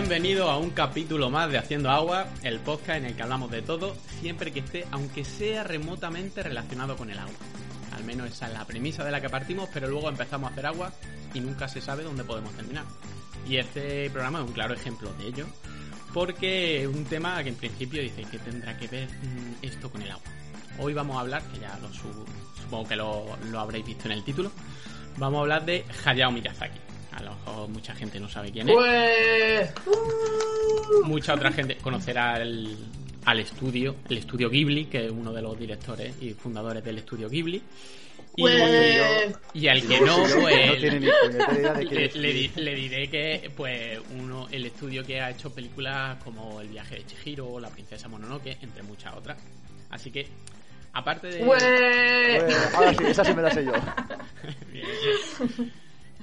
Bienvenido a un capítulo más de Haciendo Agua, el podcast en el que hablamos de todo, siempre que esté, aunque sea remotamente relacionado con el agua. Al menos esa es la premisa de la que partimos, pero luego empezamos a hacer agua y nunca se sabe dónde podemos terminar. Y este programa es un claro ejemplo de ello, porque es un tema que en principio dice que tendrá que ver mm, esto con el agua. Hoy vamos a hablar, que ya lo su- supongo que lo, lo habréis visto en el título, vamos a hablar de Hayao Miyazaki. A lo mejor mucha gente no sabe quién es. Pues. Mucha otra gente conocerá el- al estudio, el estudio Ghibli, que es uno de los directores y fundadores del estudio Ghibli. Y, Pues. y al que no, pues le, diré que pues uno el estudio que ha hecho películas como El viaje de Chihiro, La princesa Mononoke, entre muchas otras. Así que aparte de Pues. Ahora sí, esa sí me la sé yo. Bien, bien.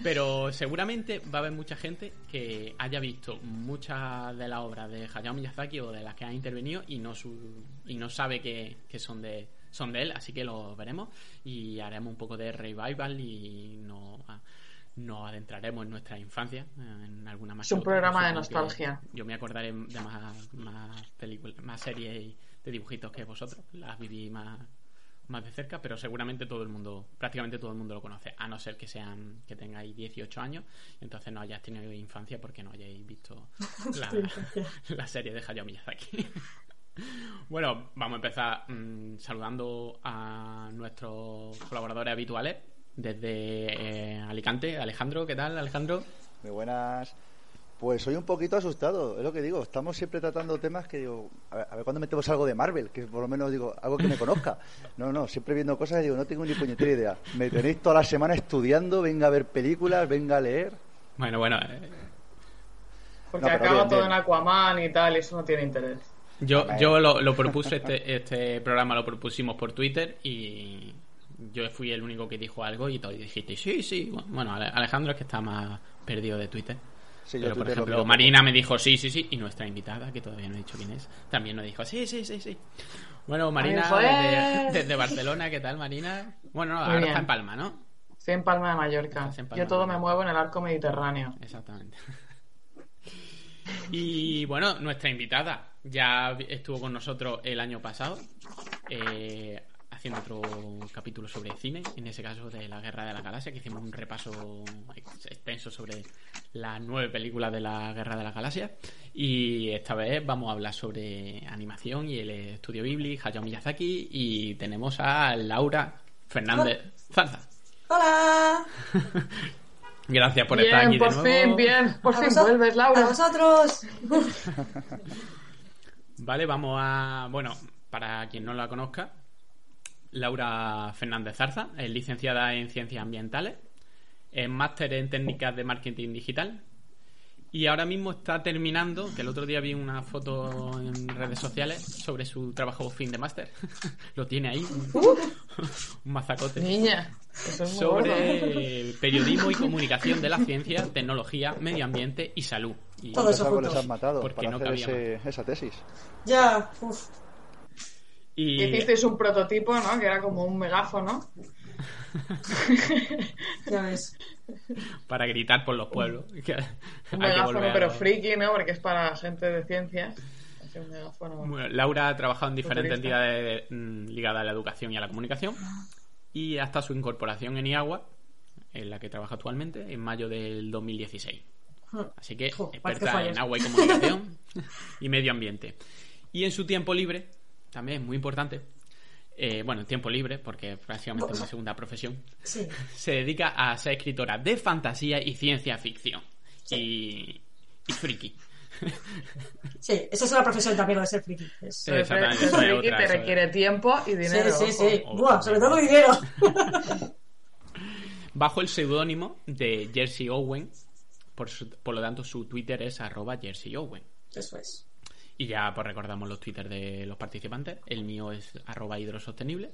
Pero seguramente va a haber mucha gente que haya visto muchas de las obras de Hayao Miyazaki o de las que ha intervenido y no su, y no sabe que, que son de son de él, así que lo veremos y haremos un poco de revival y no nos adentraremos en nuestra infancia en alguna más Es un programa de nostalgia. Yo me acordaré de más, más películas, más series y de dibujitos que vosotros, las viví más más de cerca, pero seguramente todo el mundo, prácticamente todo el mundo lo conoce, a no ser que sean que tengáis 18 años, entonces no hayáis tenido infancia porque no hayáis visto la, la serie de Hayao Miyazaki. bueno, vamos a empezar mm, saludando a nuestros colaboradores habituales desde eh, Alicante. Alejandro, ¿qué tal, Alejandro? Muy buenas. Pues soy un poquito asustado, es lo que digo. Estamos siempre tratando temas que digo, a ver, a ver cuándo metemos algo de Marvel, que por lo menos digo, algo que me conozca. No, no, siempre viendo cosas y digo, no tengo ni puñetera idea. Me tenéis toda la semana estudiando, venga a ver películas, venga a leer. Bueno, bueno, eh, Porque No, acaba bien, todo bien. en Aquaman y tal, y eso no tiene interés. Yo, yo lo, lo propuse, este, este programa lo propusimos por Twitter y yo fui el único que dijo algo y todos dijiste, sí, sí. Bueno, Ale- Alejandro es que está más perdido de Twitter. Sí, yo Pero, por lo ejemplo, Marina me dijo, sí, sí, sí. Y nuestra invitada, que todavía no he dicho quién es, también nos dijo, sí, sí, sí, sí. Bueno, Marina, dijo, desde, desde Barcelona, ¿qué tal, Marina? Bueno, no, ahora bien. está en Palma, ¿no? Estoy en Palma de Mallorca. Palma Yo todo me muevo en el arco mediterráneo. Exactamente. Y bueno, nuestra invitada ya estuvo con nosotros el año pasado, eh, haciendo otro capítulo sobre cine, en ese caso de la Guerra de la Galaxia, que hicimos un repaso ex- extenso sobre las nueve películas de la Guerra de la Galaxia. Y esta vez vamos a hablar sobre animación y el estudio Ghibli, Hayao Miyazaki, y tenemos a Laura Fernández Zarza. Hola. Gracias por estar aquí de por nuevo. fin, bien. Por A fin vuelves, A Laura. vosotros. Vale, vamos a. Bueno, para quien no la conozca, Laura Fernández Zarza es licenciada en Ciencias Ambientales, es máster en Técnicas de Marketing Digital y ahora mismo está terminando, que el otro día vi una foto en redes sociales sobre su trabajo fin de máster. Lo tiene ahí, un, un mazacote. Niña. Eso es muy gordo. Sobre periodismo y comunicación de la ciencia, tecnología, medio ambiente y salud. Y Todo ¿Cuántos eso juntos. han matado Porque para no hacer cabía ese- esa tesis? Ya. Uf. Y- Hicisteis un prototipo, ¿no? Que era como un megáfono. Ya ves. para gritar por los pueblos. Que Un que megáfono, a- pero friki, ¿no? Porque es para gente de ciencias. Un megáfono. Bueno, Laura ha trabajado en diferentes Futurista. entidades mm, ligadas a la educación y a la comunicación y hasta su incorporación en IAGUA, en la que trabaja actualmente, en mayo del 2016. Así que experta en agua y comunicación y medio ambiente. Y en su tiempo libre, también es muy importante, eh, bueno, en tiempo libre, porque es prácticamente una segunda profesión, Sí. se dedica a ser escritora de fantasía y ciencia ficción. Y, y friki. Sí, esa es una profesión también lo de ser friki. Es- Sí. Exactamente, ser es friki otra, te eso es. requiere tiempo y Sí, dinero. sí, sí. ojo. Buah, sobre todo dinero. bajo el seudónimo de Jersey Owen. Por, su- por lo tanto, su Twitter es arroba Jersey Owen. Eso es. Y ya pues recordamos los Twitter de los participantes. El mío es arroba hidrosostenible.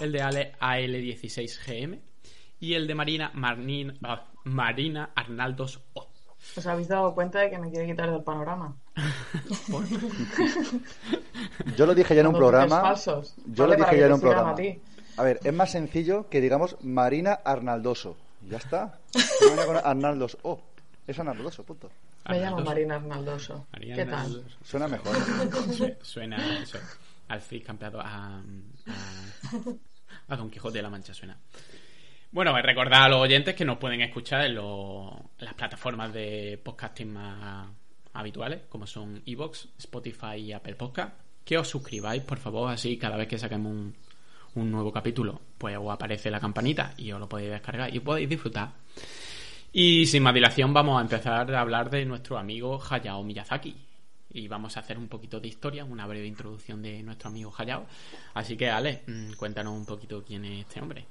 El de Ale AL16GM. Y el de Marina Marnin- Marina Arnaldos O. ¿Os habéis dado cuenta de que me quiere quitar del panorama? Yo lo dije ya en un programa. Yo Vale, lo dije ya en un programa. a ti. A ver, es más sencillo que digamos Marina Arnaldoso. Ya está. Marina con Arnaldos. Oh, es Arnaldoso, punto. Me llamo. Marina Arnaldoso. ¿Qué tal? Suena mejor. Su- Suena eso. Al Cid campeado a, a, a Don Quijote de la Mancha suena. Bueno, pues recordad a los oyentes que nos pueden escuchar en, lo- en las plataformas de podcasting más habituales, como son Evox, Spotify y Apple Podcast. Que os suscribáis, por favor, así cada vez que saquemos un, un nuevo capítulo, pues os aparece la campanita y os lo podéis descargar y podéis disfrutar. Y sin más dilación vamos a empezar a hablar de nuestro amigo Hayao Miyazaki. Y vamos a hacer un poquito de historia, una breve introducción de nuestro amigo Hayao. Así que, Ale, mm, cuéntanos un poquito quién es este hombre.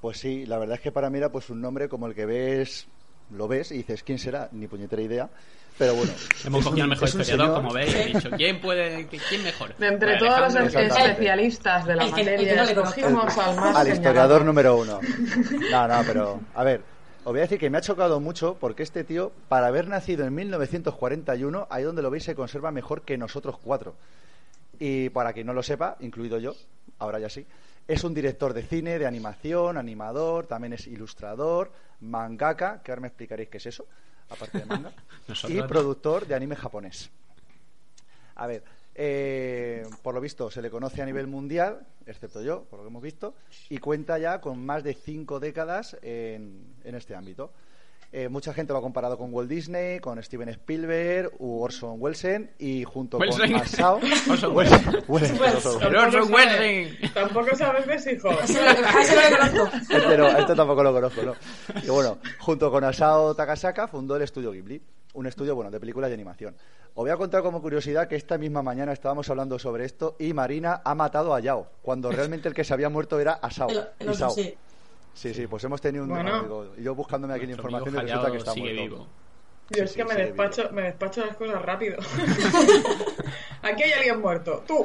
Pues sí, la verdad es que para mí era pues un nombre como el que ves, lo ves y dices, ¿quién será? Ni puñetera idea. Pero bueno. Hemos cogido un- al mejor historiador, señor- como veis, y he dicho, ¿quién puede, quién mejor? De entre todos los especialistas de la El al más al señalado. historiador número uno. No, no, pero a ver, os voy a decir que me ha chocado mucho porque este tío, para haber nacido en 1941, ahí donde lo veis se conserva mejor que nosotros cuatro. Y para quien no lo sepa, incluido yo, ahora ya sí, es un director de cine, de animación, animador, también es ilustrador, mangaka, que ahora me explicaréis qué es eso, aparte de manga, y productor de anime japonés. A ver, eh, por lo visto se le conoce a nivel mundial, excepto yo, por lo que hemos visto, y cuenta ya con más de cinco décadas en, en este ámbito. Eh, mucha gente lo ha comparado con Walt Disney, con Steven Spielberg, u Orson Welles y junto Wellesen. con Asao. Orson Welles- Welles, Welles. Orson Welles. Tampoco Welles. sabes- Tampoco sabes de hijo. Ese no le- a ese no le conozco. Este, no, este tampoco lo conozco, ¿no? Y bueno, junto con Asao Takasaka fundó el estudio Ghibli, un estudio, bueno, de películas de animación. Os voy a contar como curiosidad que esta misma mañana estábamos hablando sobre esto y Marina ha matado a Yao, cuando realmente el que se había muerto era Asao. Sí. Sí, sí, pues hemos tenido un... Bueno. digo, y yo buscándome aquí la información y resulta que está sigue muerto. vivo. Yo es Sí, que sí, me despacho, vivo. me despacho las cosas rápido. Aquí hay alguien muerto. Tú.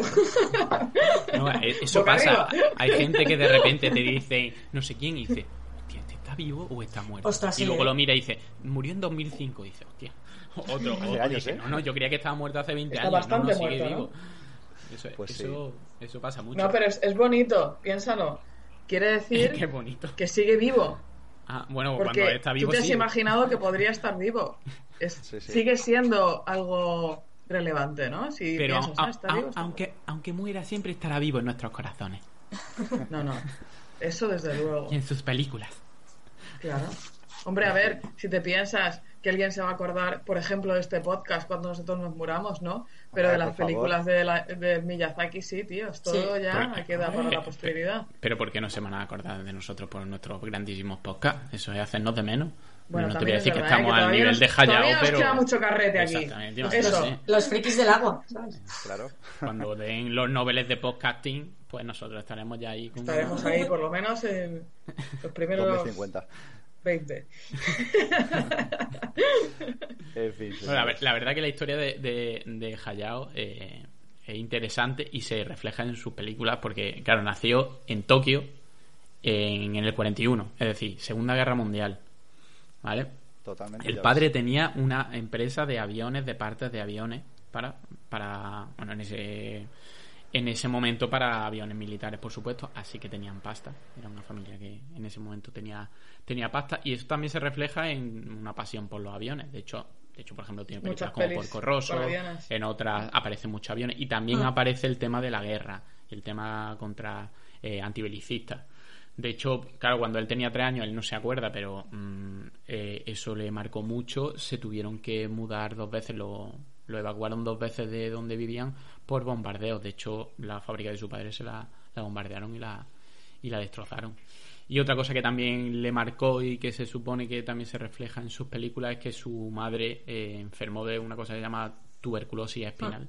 No, eh, eso Boca pasa. arriba. Hay gente que de repente te dice, no sé quién, y dice, hostia, ¿este está vivo o está muerto? Ostras, y sí, luego lo mira y dice, murió en 2005. Y dice, hostia. Otro, otro años, dice, ¿eh? no, no, yo creía que estaba muerto hace 20 Está años. bastante no, no, sigue muerto, vivo. Eso, Pues sí. eso, eso pasa mucho. No, pero es, es bonito. Piénsalo. Quiere decir Qué bonito. que sigue vivo. Ah, bueno, Porque cuando está vivo tú te has sí. imaginado que podría estar vivo. Es- Sí, sí. Sigue siendo algo relevante, ¿no? Si Pero piensas, a- ah, está a- vivo, está aunque, aunque muera, siempre estará vivo en nuestros corazones. No, no. Eso desde luego. Y en sus películas. Claro. Hombre, a ver, si te piensas que alguien se va a acordar, por ejemplo, de este podcast cuando nosotros nos muramos, ¿no? Pero Hombre, de las películas de, la, de Miyazaki, sí, tío. Esto Sí. ya Pero- queda para la posteridad. Pero ¿por qué no se van a acordar de nosotros por nuestros grandísimos podcasts? Eso es hacernos de menos. Bueno, no te voy a es decir que verdad, ¿eh? estamos que al nivel nos- de Hayao, nos pero... queda mucho carrete aquí. Exactamente, Los- imagínate. Eso. Los frikis del agua. ¿sabes? Claro. Cuando den los noveles de podcasting, pues nosotros estaremos ya ahí con... Estaremos ahí por lo menos en los primeros 2050. 20. En fin. Bueno, la, verdad que la historia de, de, de Hayao eh, es interesante y se refleja en sus películas porque, claro, nació en Tokio en, en el 41, es decir, Segunda Guerra Mundial. ¿Vale? Totalmente. El padre ves. tenía una empresa de aviones, de partes de aviones, para, para bueno, en ese, en ese momento para aviones militares, por supuesto, así que tenían pasta. Era una familia que en ese momento tenía, tenía pasta y eso también se refleja en una pasión por los aviones. De hecho, de hecho, por ejemplo, tiene películas Muchas como Porco Rosso, en otras aparecen muchos aviones y también Ah. aparece el tema de la guerra, el tema contra eh, antibelicistas. De hecho, claro, cuando él tenía tres años, él no se acuerda, pero mm, eh, eso le marcó mucho. Se tuvieron que mudar dos veces, lo, lo evacuaron dos veces de donde vivían por bombardeos. De hecho, la fábrica de su padre se la, la bombardearon y la, y la destrozaron. Y otra cosa que también le marcó y que se supone que también se refleja en sus películas es que su madre eh, enfermó de una cosa que se llama tuberculosis espinal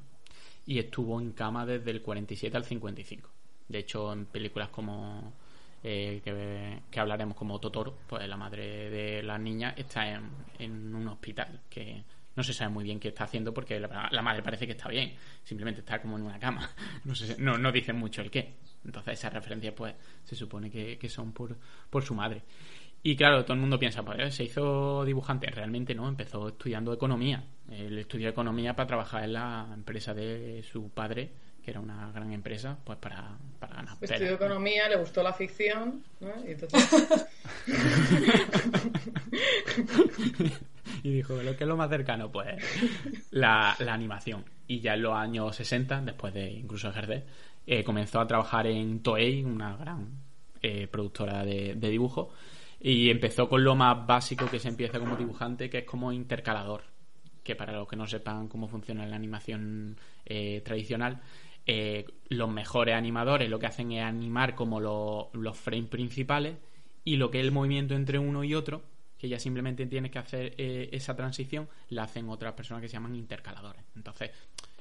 y estuvo en cama desde el 47 al 55. De hecho, en películas como eh, que, que hablaremos como Totoro, pues la madre de la niña está en, en un hospital que no se sabe muy bien qué está haciendo porque la, la madre parece que está bien, simplemente está como en una cama. No, sé, no, no dicen mucho el qué. Entonces esas referencias pues se supone que, que son por, por su madre. Y claro, todo el mundo piensa, pues eh, se hizo dibujante. Realmente no, empezó estudiando economía. Él estudió economía para trabajar en la empresa de su padre, que era una gran empresa, pues para, para ganar Estudió economía, le gustó la ficción, ¿no? Y entonces, y dijo, ¿lo que es lo más cercano? Pues la, la animación. Y ya en los años 60, después de incluso ejercer, eh, comenzó a trabajar en Toei, una gran eh, productora de, de dibujo, y empezó con lo más básico que se empieza como dibujante, que es como intercalador, que para los que no sepan cómo funciona la animación eh, tradicional, los mejores animadores lo que hacen es animar como lo- los frames principales y lo que es el movimiento entre uno y otro, que ya simplemente tienes que hacer esa transición, la hacen otras personas que se llaman intercaladores. Entonces,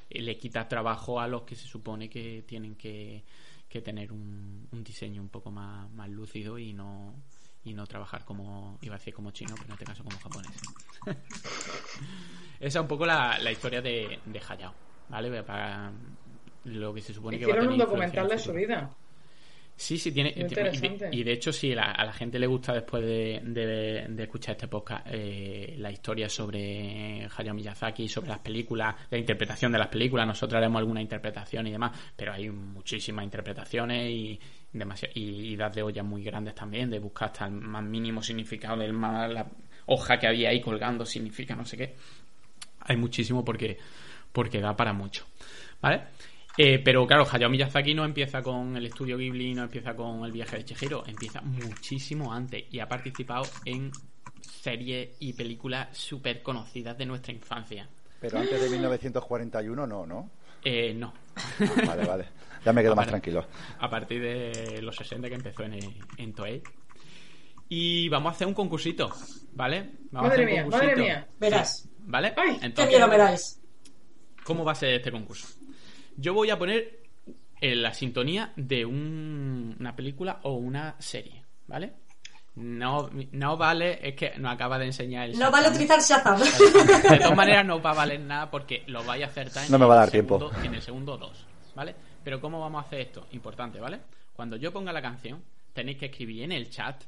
le quita trabajo a los que se supone que tienen que, que tener un, un diseño un poco más, más lúcido y no y no trabajar como, iba a decir como chino, pero en este caso como japonés. Esa es un poco la, la historia de, de Hayao, ¿vale? Para lo que se supone que va a Hicieron tener un documental de su vida. Sí, sí, tiene. Y de-. Y, hecho, sí, la- a la gente le gusta después de, de- de escuchar este podcast eh, la historia sobre Hayao Miyazaki, sobre las películas, la interpretación de las películas. Nosotros haremos alguna interpretación y demás, pero hay muchísimas interpretaciones y, demasi- y idas de olla muy grandes también, de buscar hasta el más mínimo significado del más. La hoja que había ahí colgando significa no sé qué. Hay muchísimo porque, porque da para mucho. ¿Vale? Eh, pero claro, Hayao Miyazaki no empieza con el estudio Ghibli, no empieza con el viaje de Chihiro, empieza muchísimo antes y ha participado en series y películas súper conocidas de nuestra infancia. Pero antes de 1941 no, ¿no? Eh, no, Ah, vale, vale. Ya me quedo más tranquilo. a partir de los 60 que empezó en, en Toei. Y vamos a hacer un concursito, ¿vale? Vamos Madre a hacer mía, un madre concursito. mía. Verás. ¿Vale? Ay, qué Qué miedo me dais. ¿Cómo va a ser este concurso? Yo voy a poner eh, la sintonía de un- una película o una serie, ¿vale? No, no vale, es que nos acaba de enseñar el No vale Shazam. utilizar Shazam. De todas maneras no va a valer nada porque lo vais a acertar en, No me va a dar el segundo, tiempo. en el segundo 2, ¿vale? Pero ¿cómo vamos a hacer esto? Importante, ¿vale? Cuando yo ponga la canción, tenéis que escribir en el chat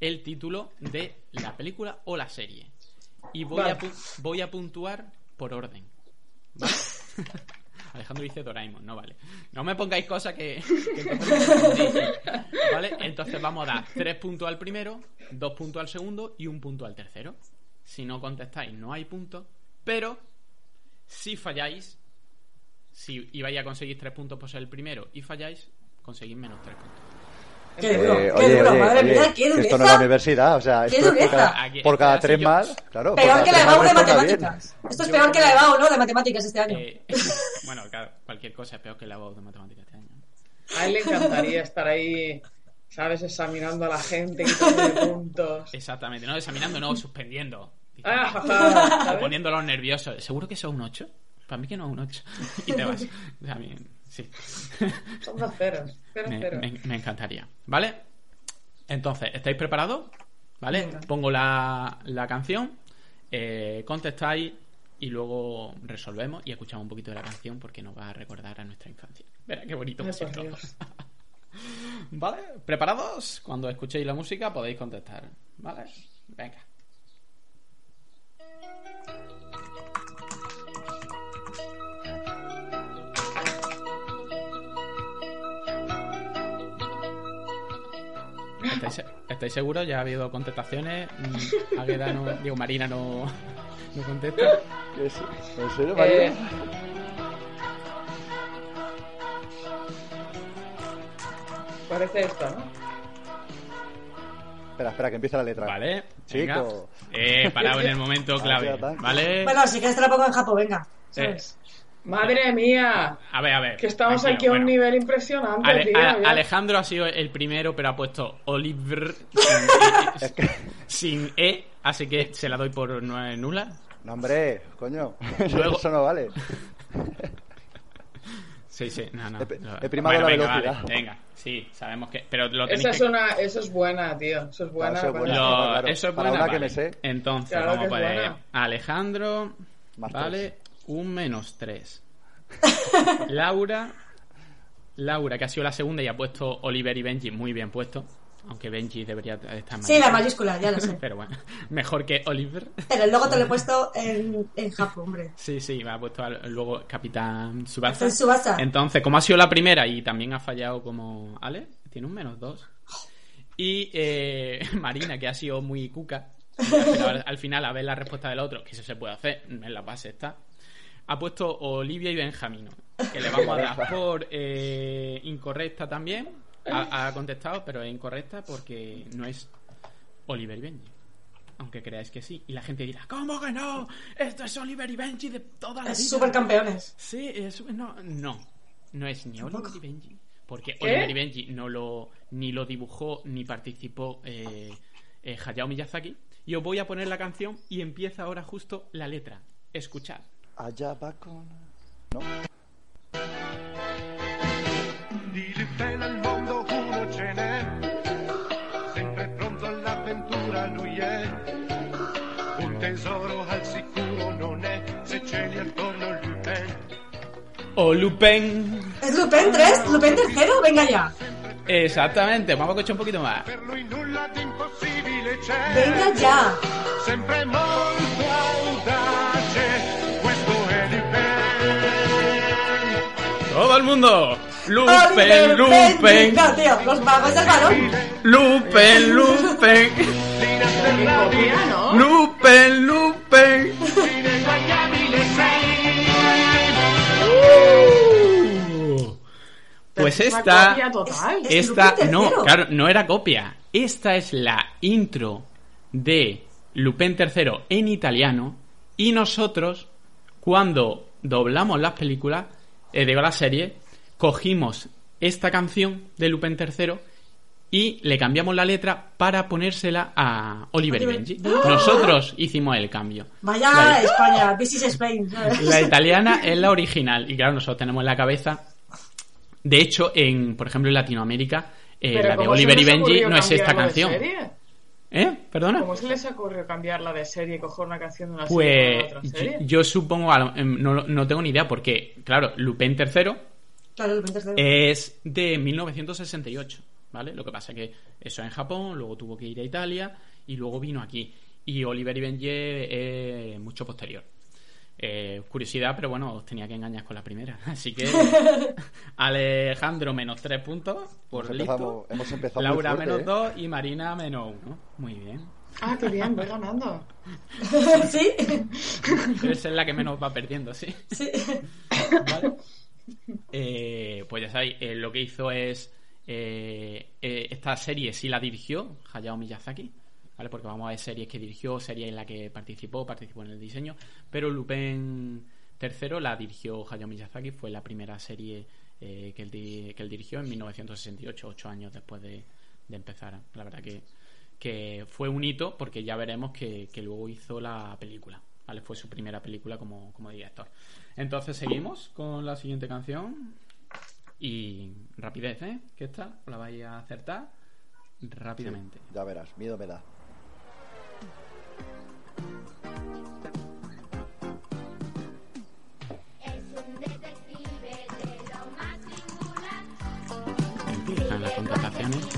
el título de la película o la serie. Y voy, Vale. a, voy a puntuar por orden. ¿Vale? Alejandro dice Doraemon, no vale. No me pongáis cosas que. ¿Vale? Entonces vamos a dar tres puntos al primero, dos puntos al segundo y un punto al tercero. Si no contestáis, no hay puntos. Pero si falláis, si ibais a conseguir tres puntos por ser el primero y falláis, conseguís menos tres puntos. Qué duro, Eh, qué duro, madre mía, qué que esto no es la dureza. universidad, o sea, ¡Qué esto es por dureza! cada, por cada tres yo- mal, claro. Peor que la EBAU de matemáticas. Esto es peor que la EBAU, ¿no? De matemáticas este año. Eh, bueno, claro, cualquier cosa es peor que la voz de matemáticas este año. A él le encantaría estar ahí, ¿sabes? Examinando a la gente, quitándole puntos. Exactamente, no examinando, no, suspendiendo. Ah, O ¿sabes? poniéndolos nerviosos. ¿Seguro que eso es un 8? Para mí que no es un 8. Y te vas. O sea, a mí, sí. Son dos ceros. Cero, Me, cero. me- me encantaría. ¿Vale? Entonces, ¿estáis preparados? ¿Vale? Venga. Pongo la, la canción, eh, contestáis y luego resolvemos y escuchamos un poquito de la canción porque nos va a recordar a nuestra infancia. Verá qué bonito. ¿Vale? ¿Preparados? Cuando escuchéis la música podéis contestar. ¿Vale? Venga. ¿Estáis, estáis seguros? ¿Ya ha habido contestaciones? Mm, Águeda no... Digo, Marina no, no contesta. ¿En serio, María? Eh, parece esto, ¿no? Espera, espera, que empieza la letra. Vale. venga. Chico. Eh, parado en el momento clave. Así ataque. ¿Vale? Bueno, si quieres te la pongo en Japo, venga. ¿sabes? Madre mía, A ver, a ver. que estamos tranquilo, aquí a un bueno. nivel impresionante, Ale- tío. a-. Alejandro ha sido el primero, pero ha puesto Oliver sin E, así que se la doy por nu- nula. No, hombre, coño. Luego- Eso no vale. Sí, sí, no, no. He he primado la venga, velocidad. vale, venga, sí, sabemos que. Pero lo tenéis Esa es que. una, eso es buena, tío. Eso es buena. eso es para- buena. lo- claro. Eso es Para buena. una que vale. me sé. Entonces, Claro vamos que a es poner buena. Alejandro. Más vale, un menos tres. Laura. Laura, que ha sido la segunda y ha puesto Oliver y Benji muy bien puesto. Aunque Benji debería estar más. Sí, la mayúscula, ya lo sé. Pero bueno, mejor que Oliver. Pero el logo te lo he puesto en, en Japo, hombre. Sí, sí, me ha puesto luego Capitán Subasa. Entonces, como ha sido la primera y también ha fallado como Ale, tiene un menos dos. Y eh, Marina, que ha sido muy cuca, Pero al, al final, a ver la respuesta del otro, que eso se puede hacer, en la base está. Ha puesto Olivia y Benjamino, que le vamos a dar por eh, incorrecta también. Ha, ha contestado, pero es incorrecta porque no es Oliver y Benji. Aunque creáis que sí. Y la gente dirá, ¿cómo que no? Esto es Oliver y Benji de toda la vida. Es supercampeones. Sí, es, no, no, no es ni Oliver y Benji. Porque ¿Qué? Oliver y Benji no lo, ni lo dibujó ni participó eh, eh, Hayao Miyazaki. Y os voy a poner la canción y empieza ahora justo la letra. Escuchad. Allá va con... ¿No? Mondo uno ce n'è, sempre pronto all'avventura lui è. Un tesoro al sicuro non è, se ce li attorno Lupin. O Lupin. ¿Es Lupin 3? ¿Lupin tercero? Venga ya. Exactamente, vamos a escuchar un poquito más. Per lui nulla di impossibile c'è. Venga ya. Sempre molto audace, Todo el mundo. Benji. Lupin. No, tío, los magos del balón. ¿no? Lupin, Lupin. Ineguagliabile sei. Pues esta. copia total. Es- Esta, no, claro, no era copia. Esta es la intro de Lupin III en italiano. Y nosotros, cuando doblamos las películas, eh, digo la serie, cogimos esta canción de Lupin III y le cambiamos la letra para ponérsela a Oliver y Oliver. Benji. ¡Ah! Nosotros hicimos el cambio. Vaya La- España, this is Spain. la italiana es la original. Y claro, nosotros tenemos en la cabeza. De hecho, en, por ejemplo, en Latinoamérica, eh, la de ¿cómo Oliver y Benji no es esta canción. serie? ¿Eh? ¿Perdona? ¿Cómo se les ocurrió cambiarla de serie y coger una canción de una Pues serie para otra yo, serie? yo supongo, a lo- em, no, no tengo ni idea, porque, claro, Lupin III Claro, Lupin tercero. es de 1968, ¿vale? Lo que pasa que eso en Japón, luego tuvo que ir a Italia y luego vino aquí. Y Oliver y Benji es mucho posterior. Eh, curiosidad, pero bueno, os tenía que engañar con la primera. Así que Alejandro menos tres puntos por Hemos listo. empezado- hemos empezado Laura fuerte, menos ¿eh? dos y Marina menos uno. Muy bien. Ah, qué bien, voy ganando. ¿Sí? Debe ser la que menos va perdiendo, sí. Sí. ¿Vale? Eh, pues ya sabéis, eh, lo que hizo es. eh, eh, esta serie sí la dirigió Hayao Miyazaki, ¿vale? Porque vamos a ver series que dirigió, series en la que participó, participó en el diseño. Pero Lupin III la dirigió Hayao Miyazaki, fue la primera serie eh, que, él di- que él dirigió en 1968, ocho años después de, de empezar. La verdad que, que fue un hito porque ya veremos que, que luego hizo la película. ¿vale? Fue su primera película como, como director. Entonces seguimos con la siguiente canción. Y rapidez, ¿eh? Que esta la vais a acertar rápidamente. Ya verás, miedo me da. Empiezan las contrataciones.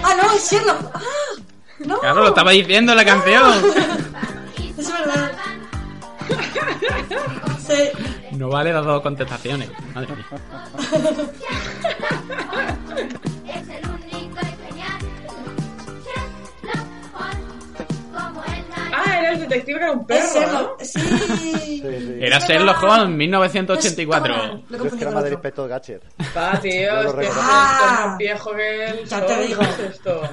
Ah, no, es Sherlock. Ah, no. Claro, lo estaba diciendo la canción. Es verdad. Sí. No vale las dos contestaciones. Madre mía. Ah, era el detective que era un perro, Es ¿no? Sherlock. Sí. Sí, sí. Era Sherlock. Holmes, 1984. Lo Yo es que era más del otro. inspector Gatcher. Ah, tío, lo es que es más viejo que el Ya te digo. ¿qué es esto?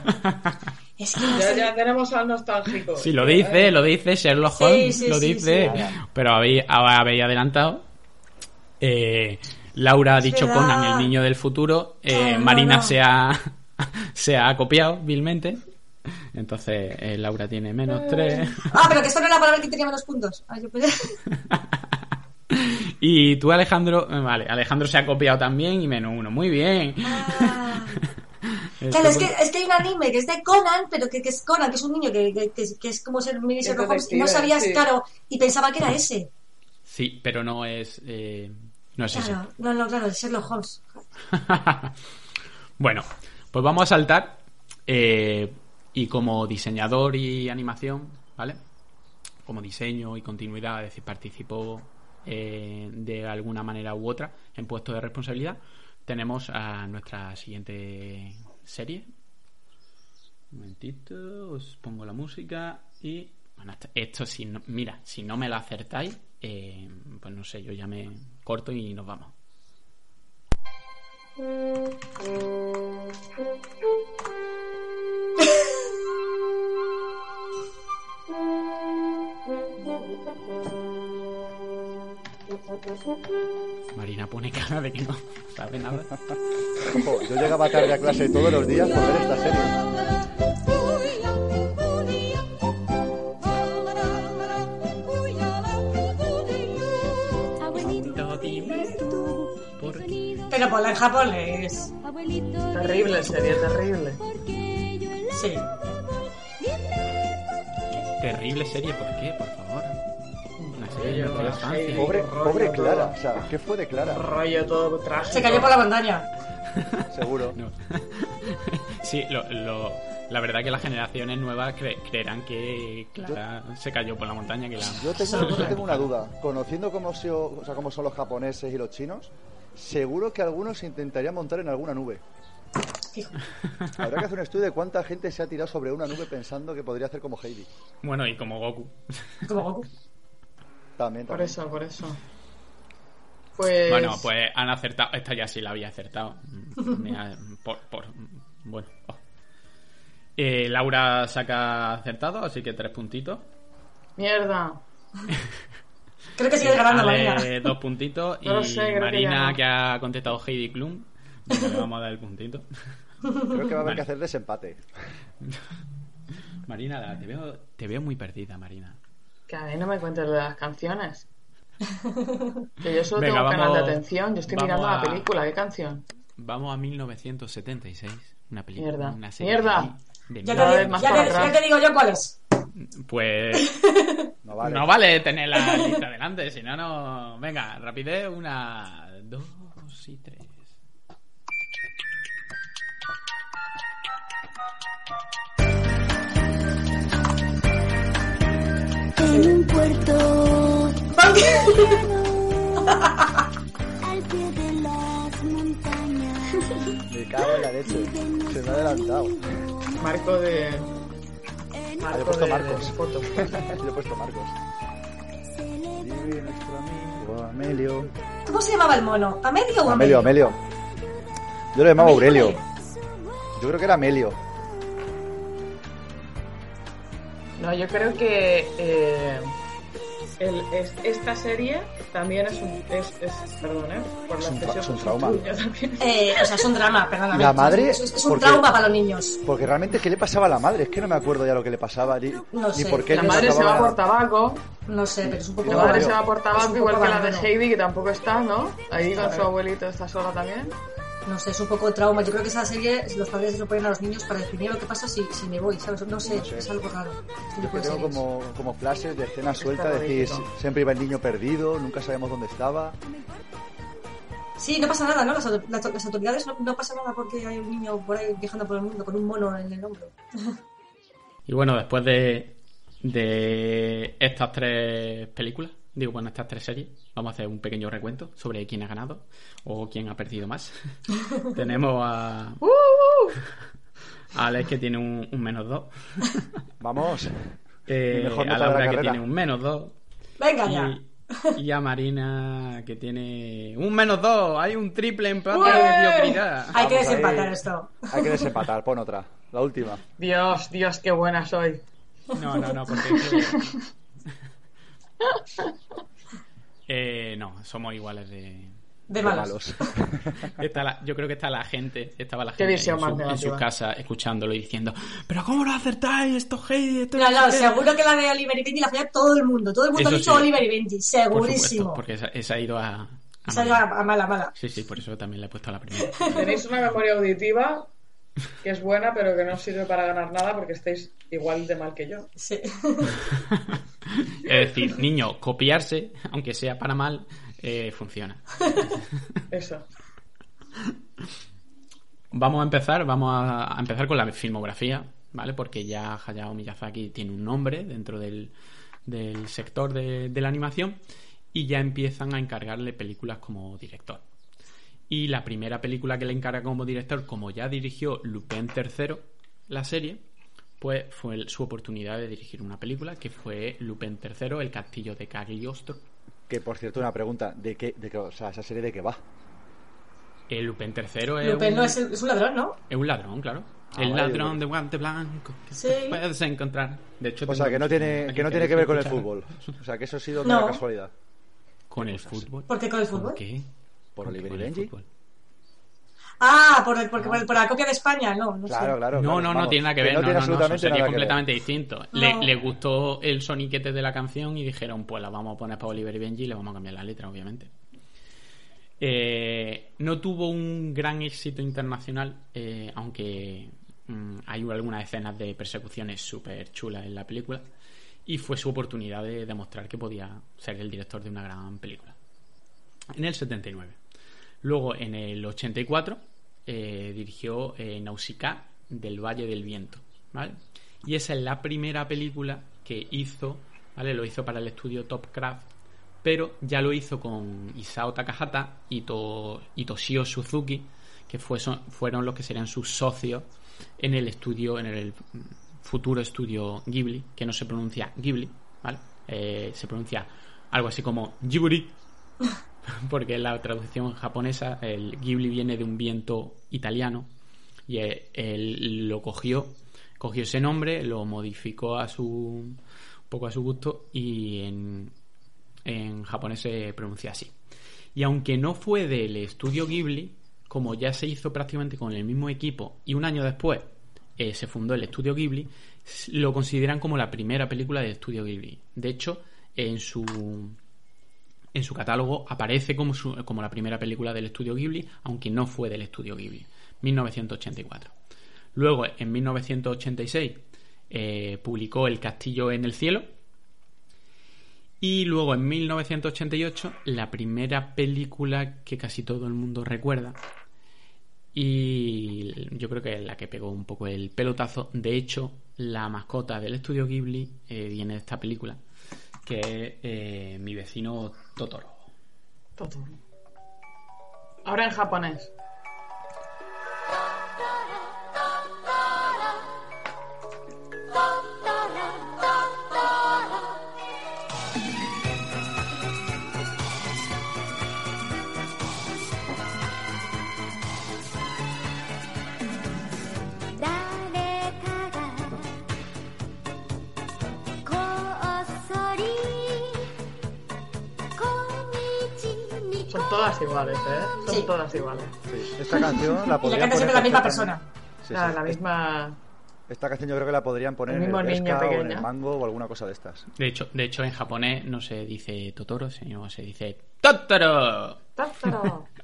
Es que no Ya, sé. ya tenemos al nostálgico. Sí, lo dice, lo dice Sherlock Holmes, sí, lo sí, dice. sí. Pero habéis, habéis adelantado. Eh, Laura ha dicho. Conan, el niño del futuro. Eh, no, Marina no. se ha se ha copiado vilmente. Entonces eh, Laura tiene menos tres. Ah, pero que esta no era la palabra que tenía menos puntos. Ah, yo pensé- y tú, Alejandro, vale, Alejandro se ha copiado también y menos uno. Muy bien. Ah. Claro, es que, es que hay un anime que es de Conan, pero que, que es Conan, que es un niño que, que, que es, que es como ser mini Sherlock Holmes, y no sabías, sí. claro, y pensaba que era ese. Sí, pero no es. eh, no es ese. Claro, no, no, claro, es Sherlock Holmes. bueno, pues vamos a saltar. eh, y como diseñador y animación, ¿vale? Como diseño y continuidad, es decir, participó eh, de alguna manera u otra en puestos de responsabilidad, tenemos a nuestra siguiente serie. Un momentito, os pongo la música y... Bueno, esto, esto si no, mira, si no me la acertáis, eh, pues no sé, yo ya me corto y nos vamos. Marina pone cara de que no sabe nada. Ojo, yo llegaba tarde a clase todos los días por ver esta serie. Pero ponla en japonés. Terrible serie, terrible. Sí. Terrible serie, ¿por qué? Por favor. Una serie de. Pobre, pobre todo. Clara, o sea, ¿qué fue de Clara? Rollo todo trágico. Se cayó por la montaña. Seguro. No. sí, lo, lo- la verdad que las generaciones nuevas cre- creerán que Clara se cayó por la montaña que la... Yo tengo, yo tengo una duda. Conociendo cómo, se- o sea, cómo son los japoneses y los chinos, seguro que algunos se intentarían montar en alguna nube. Habrá que hacer un estudio de cuánta gente se ha tirado sobre una nube pensando que podría hacer como Heidi. Bueno, y como Goku. Como Goku. También, Por también. eso, por eso. Pues. Bueno, pues han acertado. Esta ya sí la había acertado. Por, por- bueno. oh. Eh, Laura saca acertado, así que tres puntitos. Mierda. Creo que sigue ganando, Ale, Marina. dos puntitos. No y sé, creo que Marina, ya no. que, ha contestado Heidi Klum, le vamos a dar el puntito. Creo que va a haber Vale. que hacer desempate. Marina, la- te veo, te veo muy perdida, Marina. Que a mí no me cuentes de las canciones. Que yo solo Venga, tengo canal vamos- de atención. Yo estoy mirando la a- película. ¿Qué canción? Vamos a 1976. Una película. Mierda. Una serie Mierda. de- Ya te, ya te- ya te digo yo cuál es. Pues No vale. no vale tener la lista delante, si no, no. Venga, rapidez, una, dos y tres. En un puerto al pie de las montañas. Me cago en la leche. Se me ha adelantado. Marco de. Marco puesto de, Marcos. de foto. Yo he puesto Marcos. Vive nuestro amigo Amelio. ¿Cómo se llamaba el mono? ¿Amelio o Amelio, Amelio? Amelio. Yo lo llamaba Aurelio. Yo creo que era Amelio. No, yo creo que. eh, el- es- esta serie también es un. Es, es, perdón, ¿eh? Por la Es un tra- es un trauma. Eh, o sea, es un drama, perdóname. La madre, Es, es un porque- trauma para los niños. Porque realmente, ¿qué le pasaba a la madre? Es que no me acuerdo ya lo que le pasaba. Ni, No ni sé. por qué La madre se va por tabaco. No sé, pero es un poco. La madre se va por tabaco, igual que la de. Heidi, que tampoco está, ¿no? Ahí con su abuelito está sola también. No sé, es un poco trauma. Yo creo que esa serie los padres se lo ponen a los niños para definir lo que pasa si, si me voy, ¿sabes? No sé, No sé. es algo raro. Yo que tengo como, como flashes de escenas sueltas, de decir, siempre iba el niño perdido, nunca sabíamos dónde estaba. Sí, no pasa nada, ¿no? Las, las- las autoridades no, no pasa nada porque hay un niño por ahí viajando por el mundo con un mono en el hombro. Y bueno, después de, de estas tres películas, digo, bueno, estas tres series, vamos a hacer un pequeño recuento sobre quién ha ganado o quién ha perdido más. Tenemos a, a Alex que tiene un, un menos dos, Vamos. eh, mejor a de la Laura que tiene un menos dos Venga ya. y, a Marina que tiene un menos dos. Hay un triple empate ¡Ué! de mediocridad. Hay que desempatar esto. Hay que desempatar, pon otra. La última. Dios, Dios, qué buena soy. No, no, no, porque Eh, no, somos iguales de... De malos. Está la- yo creo que está la gente, estaba la gente en su, en su casa escuchándolo y diciendo, pero ¿cómo lo acertáis? Esto es Heidi, esto No, es no, qué". seguro que la de Oliver y Benji la falla todo el mundo. Todo el mundo Eso ha dicho sí. Oliver y Benji, Por supuesto, segurísimo. porque esa, ha ido a... mala. a mala, mala. Sí, sí, por eso también le he puesto a la primera. Tenéis una memoria auditiva que es buena, pero que no sirve para ganar nada porque estáis igual de mal que yo. Sí. Es decir, niño, copiarse, aunque sea para mal, eh, funciona. Eso. Vamos a empezar, vamos a, empezar con la filmografía, ¿vale? Porque ya Hayao Miyazaki tiene un nombre dentro del, del sector de, de la animación. y ya empiezan a encargarle películas como director. Y la primera película que le encarga como director, como ya dirigió Lupin III, la serie, pues fue su oportunidad de dirigir una película que fue Lupin III, El castillo de Cagliostro. Que por cierto, una pregunta: ¿de qué, de qué, o sea, esa serie de qué va? El Lupin III es, Lupin un, no es, es un ladrón, ¿no? es un ladrón, claro. Ah, el ladrón vale. de guante blanco que Sí. puedes encontrar. De hecho, O sea, que no tiene, que no tiene que ver con el fútbol. O sea, que eso ha sido No. una casualidad. ¿Con el fútbol? ¿Por qué con el ¿Por fútbol? qué? ¿Por ¿Por qué Oliver y Benji? Ah, por, el, porque, por, el- por la copia de España, no, no Claro, sé. claro. No, claro, no, no tiene nada que ver. no no, tiene no, no, absolutamente sería nada que ver. completamente distinto. No. Le, le gustó el soniquete de la canción y dijeron, pues la vamos a poner para Oliver y Benji y le vamos a cambiar la letra, obviamente. Eh, no tuvo un gran éxito internacional, eh, aunque mm, hay algunas escenas de persecuciones súper chulas en la película. Y fue su oportunidad de demostrar que podía ser el director de una gran película. En el 79. Luego, en el 84, eh, dirigió eh, Nausicaa del Valle del Viento, ¿vale? Y esa es la primera película que hizo, ¿vale? Lo hizo para el estudio Topcraft, pero ya lo hizo con Isao Takahata y, To- Toshio Suzuki, que fueron los que serían sus socios en el estudio, en el futuro estudio Ghibli, que no se pronuncia Ghibli, ¿vale? Eh, se pronuncia algo así como Ghibli, porque la traducción japonesa el Ghibli viene de un viento italiano y él, él lo cogió, cogió ese nombre, lo modificó a su un poco a su gusto y en, en japonés se pronuncia así. Y aunque no fue del estudio Ghibli, como ya se hizo prácticamente con el mismo equipo y un año después eh, se fundó el estudio Ghibli, lo consideran como la primera película del estudio Ghibli. De hecho, en su en su catálogo aparece como, su- como la primera película del estudio Ghibli, aunque no fue del estudio Ghibli, 1984. Luego, en 1986, eh, publicó El castillo en el cielo. Y luego, en 1988, la primera película que casi todo el mundo recuerda. Y yo creo que es la que pegó un poco el pelotazo. De hecho, la mascota del estudio Ghibli eh, viene de esta película, que es eh, mi vecino Totoro. Totoro. Ahora en japonés.「todas iguales, ¿eh? Son Sí. todas iguales. Sí, Esta canción la Y la podrían canta siempre poner la misma persona. Sí, la, misma. Esta canción yo creo que la podrían poner El en el niño Vesca o en el Mango o alguna cosa de estas. De hecho, de hecho en japonés no se dice Totoro, sino se dice Totoro. Totoro.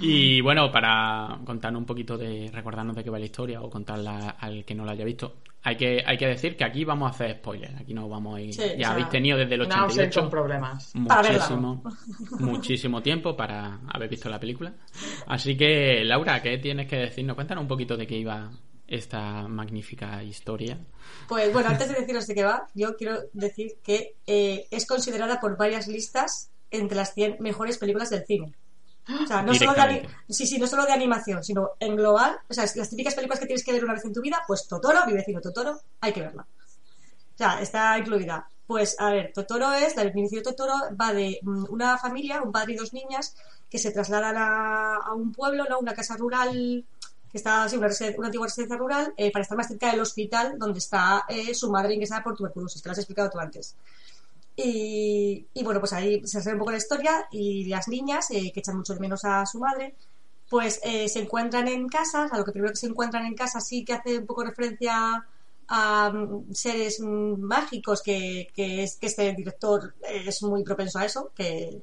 Y bueno, para contarnos un poquito de recordarnos de qué va la historia o contarla al que no la haya visto, hay que, hay que decir que aquí vamos a hacer spoilers. Aquí no vamos a ir. Sí, ya habéis tenido desde el Una ausencia 88 con problemas. Muchísimo, muchísimo tiempo para haber visto la película. Así que, Laura, ¿qué tienes que decirnos? Cuéntanos un poquito de qué iba esta magnífica historia. Pues bueno, antes de deciros de qué va, yo quiero decir que eh, es considerada por varias listas entre las 100 mejores películas del cine. O sea, no solo, de, sí, sí, no solo de animación, sino en global. O sea, las típicas películas que tienes que ver una vez en tu vida, pues Totoro, mi vecino Totoro, hay que verla. O sea, está incluida. Pues a ver, Totoro es, la definición de Totoro va de mm, una familia, un padre y dos niñas, que se trasladan a, a un pueblo, ¿no? Una casa rural, que está, sí, una, una antigua residencia rural, eh, para estar más cerca del hospital donde está eh, su madre ingresada por tuberculosis, que lo has explicado tú antes. Y, y bueno, pues ahí se sabe un poco la historia y las niñas, eh, que echan mucho de menos a su madre, pues eh, se encuentran en casa, a lo que primero que se encuentran en casa sí que hace un poco referencia a mm, seres mm, mágicos que, que, es, que este director eh, es muy propenso a eso, que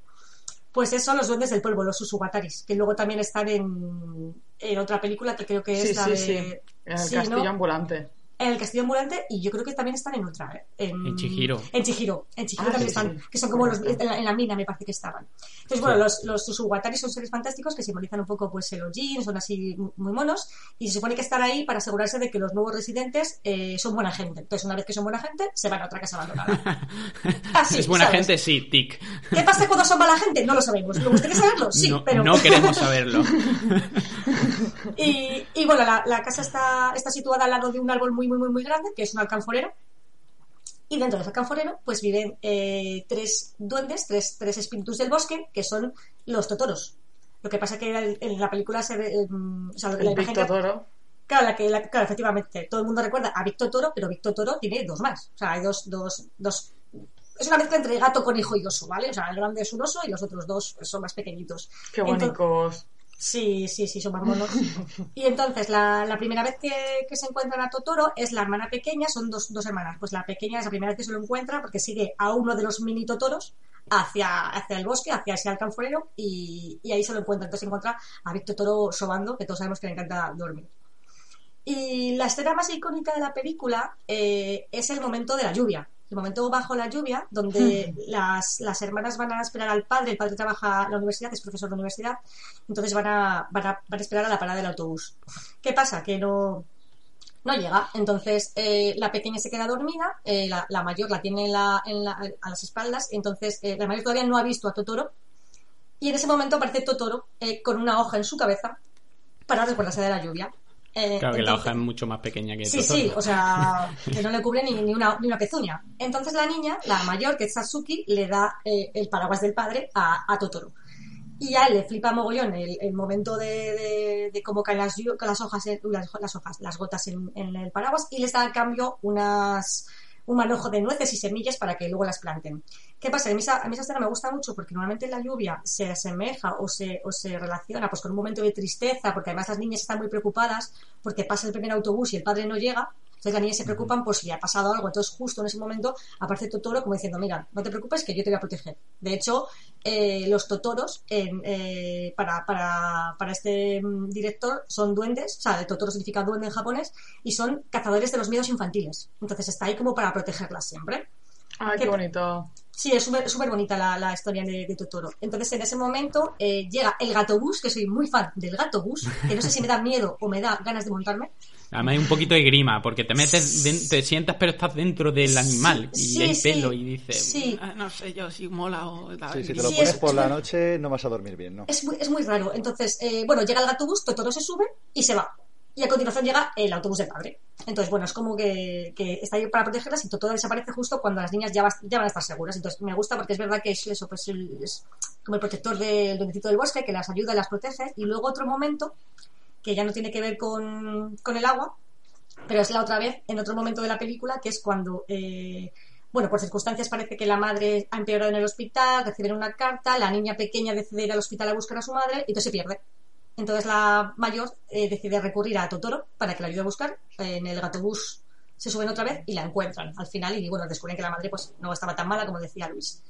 pues eso, los duendes del polvo, los susugataris, que luego también están en, en otra película que creo que es Sí, la sí, de... sí. El Sí, castillo ¿no? ambulante. En el Castillo Ambulante y yo creo que también están en otra, ¿eh? En, En Chihiro. En Chihiro. En Chihiro Ah, también sí, están, sí. que son como los, en la, en la mina me parece que estaban. Entonces, bueno, los, los Susuwatari son seres fantásticos que simbolizan un poco pues el Ojin, son así muy monos y se supone que están ahí para asegurarse de que los nuevos residentes eh, son buena gente. Entonces, una vez que son buena gente, se van a otra casa abandonada. Así, es buena ¿sabes? gente, sí, tic. ¿Qué pasa cuando son mala gente? No lo sabemos. ¿Me gustaría saberlo? Sí, no, pero... no queremos saberlo. Y, y bueno, la, la casa está, está situada al lado de un árbol muy, muy, muy, muy grande, que es un alcanforero. Y dentro de ese alcanforero, pues viven eh, tres duendes, tres, tres espíritus del bosque, que son los totoros. Lo que pasa que en, la película se ve. eh, o sea, la imagen. Claro, la que, la- claro, efectivamente, todo el mundo recuerda a Víctor Toro, pero Víctor Toro tiene dos más. O sea, hay dos, dos, dos. Es una mezcla entre gato, conejo y oso, ¿vale? O sea, el grande es un oso y los otros dos son más pequeñitos. Qué Entonces- bonitos. Sí, sí, sí, son monos. Y entonces, la, la primera vez que, que se encuentran a Totoro es la hermana pequeña, son dos, dos hermanas. Pues la pequeña es la primera vez que se lo encuentra porque sigue a uno de los mini Totoros hacia, hacia el bosque, hacia ese alcanforero, y, y ahí se lo encuentra. Entonces encuentra a Víctor Toro sobando, que todos sabemos que le encanta dormir. Y la escena más icónica de la película eh, es el momento de la lluvia. El momento bajo la lluvia, donde las, las hermanas van a esperar al padre. El padre trabaja en la universidad, es profesor de universidad. Entonces van a, van a, van a esperar a la parada del autobús. ¿Qué pasa? Que no, no llega. Entonces eh, la pequeña se queda dormida, eh, la, la mayor la tiene en la- en la- a las espaldas. Entonces eh, la mayor todavía no ha visto a Totoro. Y en ese momento aparece Totoro con una hoja en su cabeza para resguardarse de la lluvia. Eh, Claro que la hoja es mucho más pequeña que Sí, sí, o sea, que no le cubre ni, ni una, ni una pezuña. Entonces la niña, la mayor, que es Satsuki, le da eh, el paraguas del padre a, a Totoro. Y a él le flipa mogollón el, el momento de, de, de cómo caen las, hojas, en- las, las hojas, las gotas en, en el paraguas y les da al cambio unas, un manojo de nueces y semillas para que luego las planten. ¿Qué pasa? A mí, esa, a mí esa escena me gusta mucho porque normalmente la lluvia se asemeja o se, o se relaciona pues con un momento de tristeza, porque además las niñas están muy preocupadas porque pasa el primer autobús y el padre no llega. Entonces las niñas se preocupan por si le ha pasado algo. Entonces justo en ese momento aparece Totoro como diciendo, mira, no te preocupes que yo te voy a proteger. De hecho, eh, los Totoros en, eh, para, para, para este mm, director son duendes, o sea, el Totoro significa duende en japonés, y son cazadores de los miedos infantiles. Entonces está ahí como para protegerlas siempre. Ay, ¿Qué bonito. Sí, es súper bonita la, la historia de, de Totoro. Entonces, en ese momento eh, llega el gato bus, que soy muy fan del gato bus, que no sé si me da miedo o me da ganas de montarme. Además hay un poquito de grima, porque te metes, te sientas pero estás dentro del animal y sí, hay sí, pelo y dices, sí. "Ah, no sé yo si mola o tal". Sí, si te lo Sí, pones es- por la noche no vas a dormir bien, ¿no? Es muy, es muy raro. Entonces, eh, bueno, llega el gato bus, Totoro se sube y se va. Y a continuación llega el autobús del padre. Entonces, bueno, es como que, que está ahí para protegerlas y Totoro desaparece justo cuando las niñas ya, vas- ya van a estar seguras. Entonces, me gusta porque es verdad que es eso, pues el- es como el protector del duendecito del bosque, que las ayuda y las protege. Y luego otro momento, que ya no tiene que ver con, con el agua, pero es la otra vez, en otro momento de la película, que es cuando, eh, bueno, por circunstancias parece que la madre ha empeorado en el hospital, reciben una carta, la niña pequeña decide ir al hospital a buscar a su madre y entonces se pierde. Entonces la mayor eh, decide recurrir a Totoro para que la ayude a buscar. En el gatobús se suben otra vez y la encuentran al final y bueno, descubren que la madre pues no estaba tan mala como decía Luis.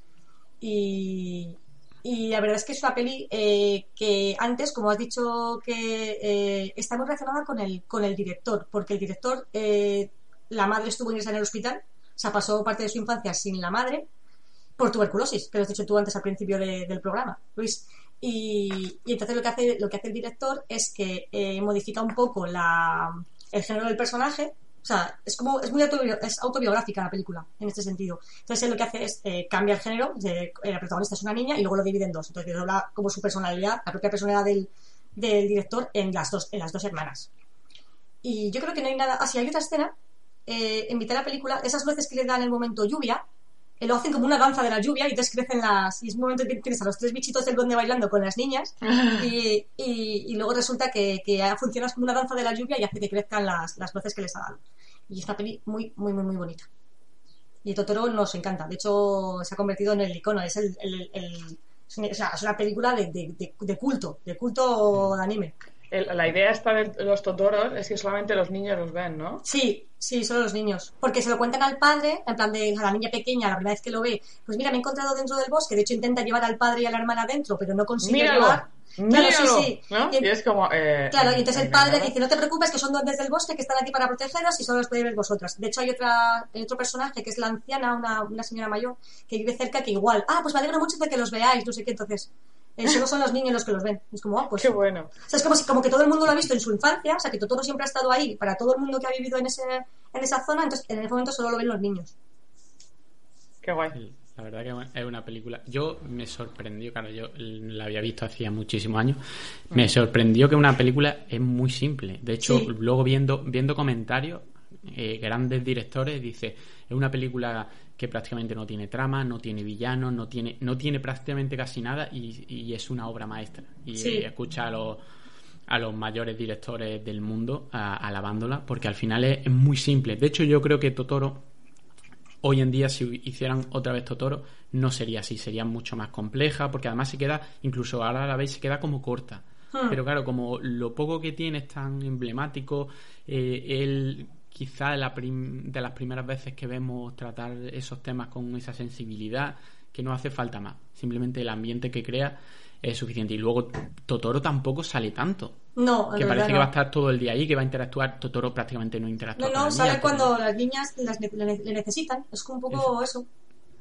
Y, y la verdad es que es una peli eh, que antes, como has dicho, que eh, está muy relacionada con el, con el director, porque el director, eh, la madre estuvo ingresada en el hospital, o sea, pasó parte de su infancia sin la madre por tuberculosis, que lo has dicho tú antes al principio de- del programa, Luis. Y, y entonces lo que hace, lo que hace el director es que eh, modifica un poco la, el género del personaje. Sea, es como, es muy autobio- es autobiográfica la película, en este sentido. Entonces él lo que hace es eh, cambia el género, de, eh, la protagonista es una niña y luego lo divide en dos. Entonces habla como su personalidad, la propia personalidad del, del director en las dos, en las dos hermanas. Y yo creo que no hay nada. Ah, sí, hay otra escena eh, en mitad de la película, esas luces que le dan en el momento lluvia, eh, lo hacen como una danza de la lluvia y entonces crecen las. Y es un momento que tienes a los tres bichitos del duende bailando con las niñas y, y- y luego resulta que, que funciona como una danza de la lluvia y hace que crezcan las, las luces que les ha dado. Y es una peli muy, muy, muy, muy bonita. Y Totoro nos encanta. De hecho, se ha convertido en el icono. Es el. el- el- es una, o sea, es una película de, de- de- de culto, de culto de anime. El- la idea esta de los Totoros es que solamente los niños los ven, ¿no? Sí, sí, solo los niños. Porque se lo cuentan al padre, en plan de a la niña pequeña, la primera vez que lo ve, pues mira, me he encontrado dentro del bosque, de hecho intenta llevar al padre y a la hermana dentro, pero no consigue ¡Míralo! llevar. Claro, ¡Míralo! sí, sí. ¿No? Y Y es como... eh, Claro, y entonces el padre dice, no te preocupes, que son duendes del bosque que están aquí para protegeros y solo los podéis ver vosotras. De hecho, hay, otra, hay otro personaje que es la anciana, una, una señora mayor, que vive cerca, que igual, ah, pues me alegro mucho de que los veáis, no sé qué, entonces, eh, solo son los niños los que los ven. Es como, ah, pues... Qué bueno. O sea, es como, si, como que todo el mundo lo ha visto en su infancia, o sea, que Totoro siempre ha estado ahí para todo el mundo que ha vivido en, ese, en esa zona, entonces en ese momento solo lo ven los niños. Qué guay. La verdad que es una película. Yo me sorprendió, claro, yo la había visto hacía muchísimos años. Me sorprendió que una película es muy simple. De hecho, Sí. luego viendo, viendo comentarios, eh, grandes directores dice es una película que prácticamente no tiene trama, no tiene villanos, no tiene, no tiene prácticamente casi nada y, y es una obra maestra. Y Sí. eh, escucha a los a los mayores directores del mundo alabándola porque al final es, es muy simple. De hecho, yo creo que Totoro hoy en día si hicieran otra vez Totoro no sería así, sería mucho más compleja porque además se queda, incluso ahora la vez se queda como corta. Hmm. Pero claro, como lo poco que tiene es tan emblemático, eh, él quizá la prim- de las primeras veces que vemos tratar esos temas con esa sensibilidad que no hace falta más. Simplemente el ambiente que crea es suficiente. Y luego Totoro tampoco sale tanto. No, Que parece que va a estar todo el día ahí, que va a interactuar. Totoro prácticamente no interactúa. No, no, sale cuando las niñas las le, le necesitan. Es como un poco eso.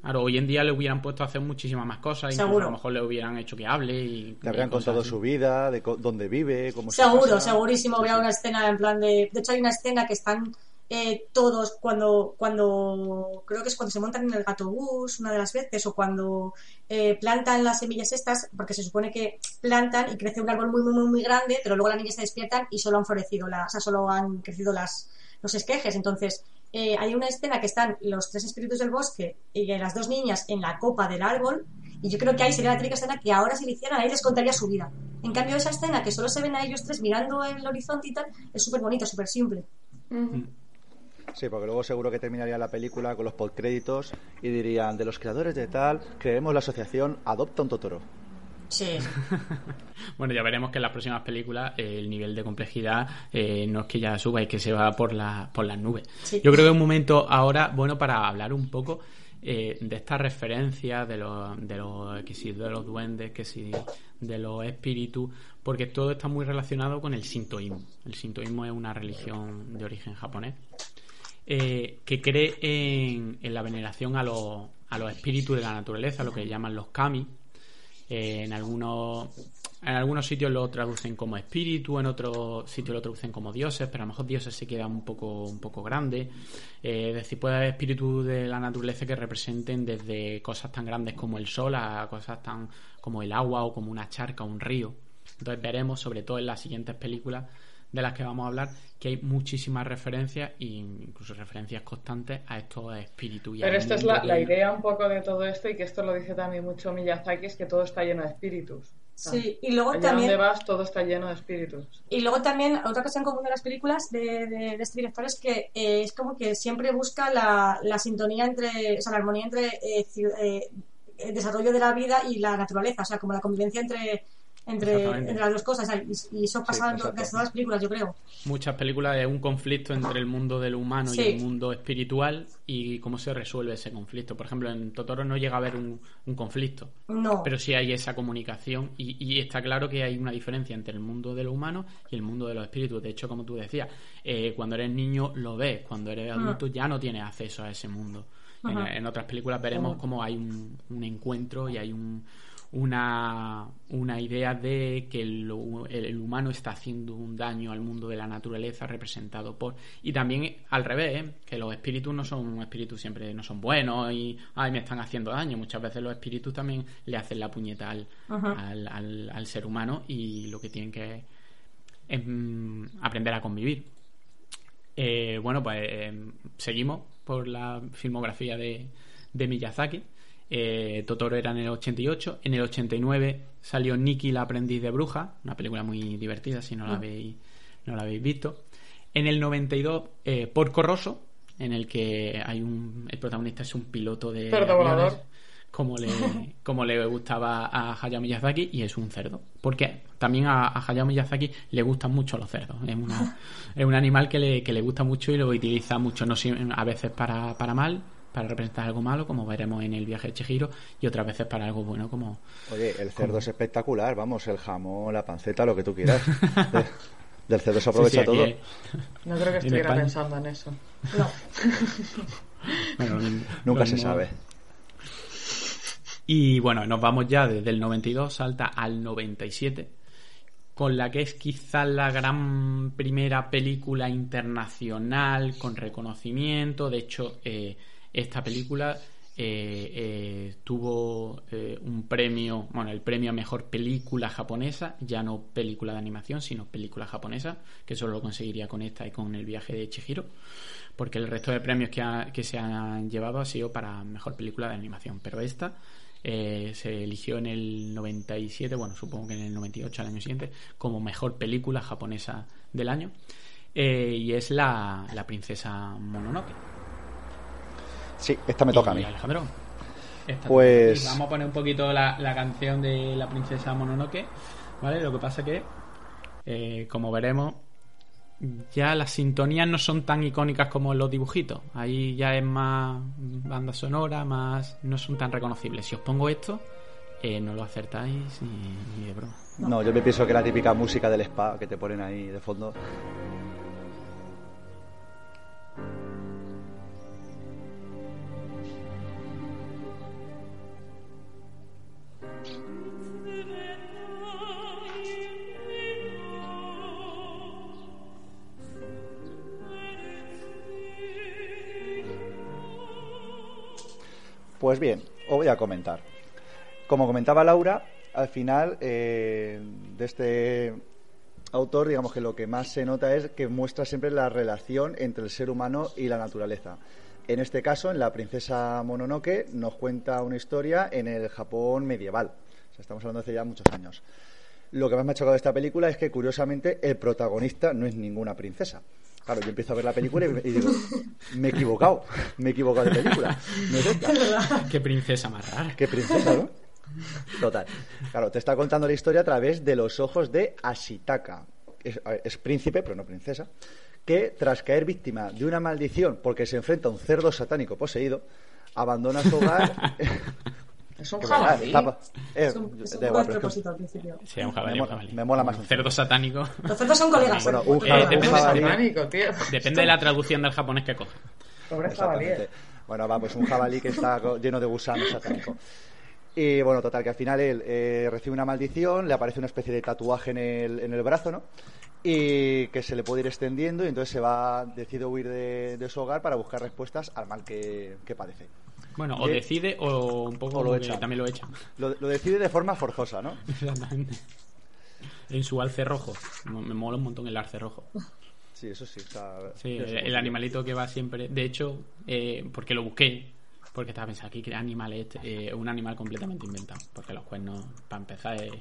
Claro, hoy en día le hubieran puesto a hacer muchísimas más cosas, Seguro. a lo mejor le hubieran hecho que hable y Te habrían contado así. su vida, de co- dónde vive, cómo se Seguro, pasa. segurísimo. Sí, Habría una escena en plan de. De hecho, hay una escena que están eh, todos cuando. cuando Creo que es cuando se montan en el gato bus, una de las veces, o cuando eh, plantan las semillas estas, porque se supone que plantan y crece un árbol muy, muy, muy, muy grande, pero luego las niñas se despiertan y solo han florecido, las, o sea, solo han crecido las, los esquejes. Entonces. Eh, hay una escena que están los tres espíritus del bosque y las dos niñas en la copa del árbol y yo creo que ahí sería la típica escena que ahora si le hicieran, ahí les contaría su vida. En cambio, esa escena que solo se ven a ellos tres mirando el horizonte y tal, es súper bonita, súper simple. Sí, porque luego seguro que terminaría la película con los postcréditos y dirían, de los creadores de tal, creemos la asociación Adopta un Totoro. Sí. Bueno, ya veremos que en las próximas películas eh, el nivel de complejidad eh, no es que ya suba, es que se va por, la, por las nubes. Sí. Yo creo que es un momento ahora bueno para hablar un poco eh, de estas referencias de los, de los que si de los duendes, que si de los espíritus, porque todo está muy relacionado con el sintoísmo. El sintoísmo es una religión de origen japonés que cree en, en la veneración a los, a los espíritus de la naturaleza, lo que llaman los kami. Eh, en algunos en algunos sitios lo traducen como espíritu, en otros sitios lo traducen como dioses, pero a lo mejor dioses se queda un poco un poco grande. Eh, es decir, puede haber espíritus de la naturaleza que representen desde cosas tan grandes como el sol a cosas tan como el agua o como una charca o un río. Entonces veremos, sobre todo en las siguientes películas de las que vamos a hablar, que hay muchísimas referencias e incluso referencias constantes a estos espíritus. y Pero esta es la, idea un poco de todo esto y que esto lo dice también mucho Miyazaki, es que todo está lleno de espíritus. Sí, y luego Allá también... donde vas todo está lleno de espíritus. Y luego también, otra cosa en común de las películas de, de, de este director es que eh, es como que siempre busca la, la sintonía entre, o sea, la armonía entre eh, eh, el desarrollo de la vida y la naturaleza, o sea, como la convivencia entre, entre, entre las dos cosas. y, y eso pasa en casi todas las películas, yo creo. muchas películas es un conflicto entre el mundo del humano y el mundo espiritual y cómo se resuelve ese conflicto. Por ejemplo, en Totoro no llega a haber un, un conflicto, No. pero sí hay esa comunicación y, y está claro que hay una diferencia entre el mundo de lo humano y el mundo de los espíritus. De hecho, como tú decías, eh, cuando eres niño lo ves, cuando eres adulto ya no tienes acceso a ese mundo. En, otras películas veremos cómo hay un, un encuentro y hay un, una, una idea de que el, el- el humano está haciendo un daño al mundo de la naturaleza representado por y también al revés ¿eh? que los espíritus no son espíritus siempre no son buenos y ay me están haciendo daño muchas veces los espíritus también le hacen la puñeta al, al, al- al ser humano y lo que tienen que es mm, aprender a convivir eh, bueno, pues eh, seguimos por la filmografía de, de Miyazaki. Eh, Totoro era en el 88. En el 89 salió Nikki la aprendiz de bruja, una película muy divertida si no la habéis, no la habéis visto. En el 92, eh, Porco Rosso, en el que hay un, el protagonista es un piloto de aviones como le, como le gustaba a Hayao Miyazaki y es un cerdo. Porque también a, a Hayao Miyazaki le gustan mucho los cerdos. Es, una- es un animal que le, que le gusta mucho y lo utiliza mucho, no a veces para, para mal, para representar algo malo, como veremos en el viaje de Chihiro, y otras veces para algo bueno, como Oye, el cerdo es espectacular, vamos, el jamón, la panceta, lo que tú quieras. De- del cerdo se aprovecha Sí, sí, aquí todo. No creo que estuviera pensando en eso. No. bueno, Nunca se mismo- sabe. Y bueno, nos vamos ya desde el 92, salta al 97, con la que es quizás la gran primera película internacional con reconocimiento. De hecho, eh, esta película eh, eh, tuvo eh, un premio, bueno, el premio a mejor película japonesa, ya no película de animación, sino película japonesa, que solo lo conseguiría con esta y con el viaje de Chihiro, porque el resto de premios que, ha- que se han llevado ha sido para mejor película de animación, pero esta se eligió en el 97, bueno, supongo que en el 98, al año siguiente, como mejor película japonesa del año, y es la, la princesa Mononoke. Sí, esta me toca a mí. Alejandro. esta Pues-. Vamos a poner un poquito la, la canción de la princesa Mononoke, ¿vale? Lo que pasa que, eh, como veremos, ya las sintonías no son tan icónicas como los dibujitos. Ahí ya es más banda sonora, más no son tan reconocibles. Si os pongo esto, eh, no lo acertáis ni, ni de broma. No, yo me pienso que la típica música del spa que te ponen ahí de fondo. Pues bien, os voy a comentar. Como comentaba Laura, al final eh, de este autor, digamos que lo que más se nota es que muestra siempre la relación entre el ser humano y la naturaleza. En este caso, en La princesa Mononoke, nos cuenta una historia en el Japón medieval. O sea, estamos hablando de hace ya muchos años. Lo que más me ha chocado de esta película es que, curiosamente, el protagonista no es ninguna princesa. Claro, yo empiezo a ver la película y, y digo, me he equivocado, me he equivocado de película. No es esta. Qué princesa más rara. Qué princesa, ¿no? Total. Claro, te está contando la historia a través de los ojos de Ashitaka. Es, a ver, es príncipe, pero no princesa. Que tras caer víctima de una maldición porque se enfrenta a un cerdo satánico poseído, abandona su hogar. Es un jabalí. eh, Es un, propósito al principio. Sí, un jabalí, Me un mola- jabalí. me mola más Un cerdo satánico. Los cerdos son colegas. Bueno, ¿eh? un Eh, jabalí- depende un de jabalí- satánico, tío. Depende de la traducción del japonés que coge. Pobre jabalí. Exactamente. Bueno, va, pues un jabalí que está lleno de gusanos satánicos. Y bueno, total, que al final él eh, recibe una maldición, le aparece una especie de tatuaje en el, en el brazo, ¿no? Y que se le puede ir extendiendo y entonces se va, decide huir de, de su hogar para buscar respuestas al mal que, que padece. Bueno, o decide o un poco O lo que echan. también lo echan. Lo, lo decide de forma forzosa, ¿no? Exactamente. En su alce rojo. Me mola un montón el alce rojo. Sí, eso sí. está- Sí, eso el, animalito que va siempre. De hecho, eh, porque lo busqué, porque estaba pensando aquí, ¿qué animal es este? Eh, un animal completamente inventado. Porque los cuernos, para empezar, es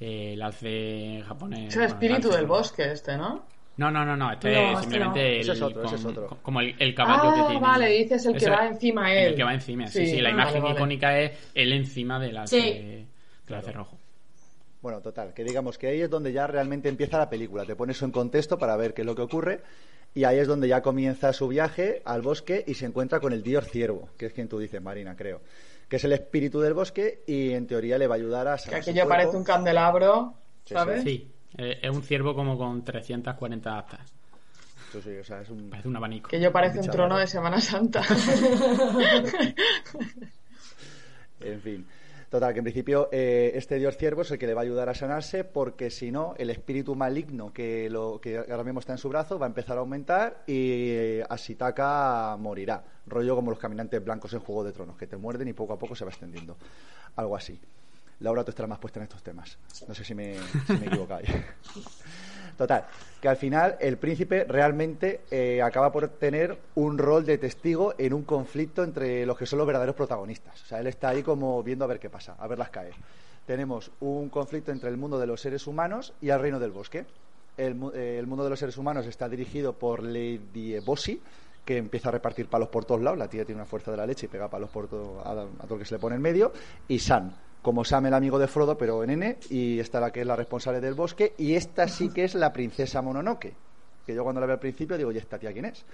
eh, el alce japonés. Es el bueno, espíritu del bosque este, ¿no? No, no, no, no. Este No, es simplemente no. el. Ese es otro, ese con- es otro. como el, el caballo que Ah, tiene. vale, dices el que Ese- va encima él. El que va encima, sí, Sí, sí. la ah, imagen vale, vale. icónica es él encima del alce, Sí. del alce rojo. Bueno, total, que digamos que ahí es donde ya realmente empieza la película. Te pones en contexto para ver qué es lo que ocurre y ahí es donde ya comienza su viaje al bosque y se encuentra con el dios ciervo, que es quien tú dices, Marina, creo, que es el espíritu del bosque y en teoría le va a ayudar a Que sanar su aquello parece un candelabro, Sí, ¿sabes? Sí, eh, es un ciervo como con 340 actas. Sí, sí, o sea, es un... Parece un abanico. Que yo parece un trono de Semana Santa. En fin. Total, que en principio eh, este dios ciervo es el que le va a ayudar a sanarse porque si no, el espíritu maligno que, lo, que ahora mismo está en su brazo va a empezar a aumentar y eh, Ashitaka morirá. Rollo como los caminantes blancos en Juego de Tronos, que te muerden y poco a poco se va extendiendo. Algo así. Laura, tú estarás más puesta en estos temas. No sé si me, si equivoco ahí. Total, que al final el príncipe realmente eh, acaba por tener un rol de testigo en un conflicto entre los que son los verdaderos protagonistas. O sea, él está ahí como viendo a ver qué pasa, a verlas caer. Tenemos un conflicto entre el mundo de los seres humanos y el reino del bosque. El, eh, el mundo de los seres humanos está dirigido por Lady Eboshi, que empieza a repartir palos por todos lados. La tía tiene una fuerza de la leche y pega palos por todo, a, a todo lo que se le pone en medio. Y Sam, como Sam el amigo de Frodo, pero en N, y esta la que es la responsable del bosque. Y esta sí que es la princesa Mononoke. Que yo cuando la veo al principio digo, ¿y esta tía quién es?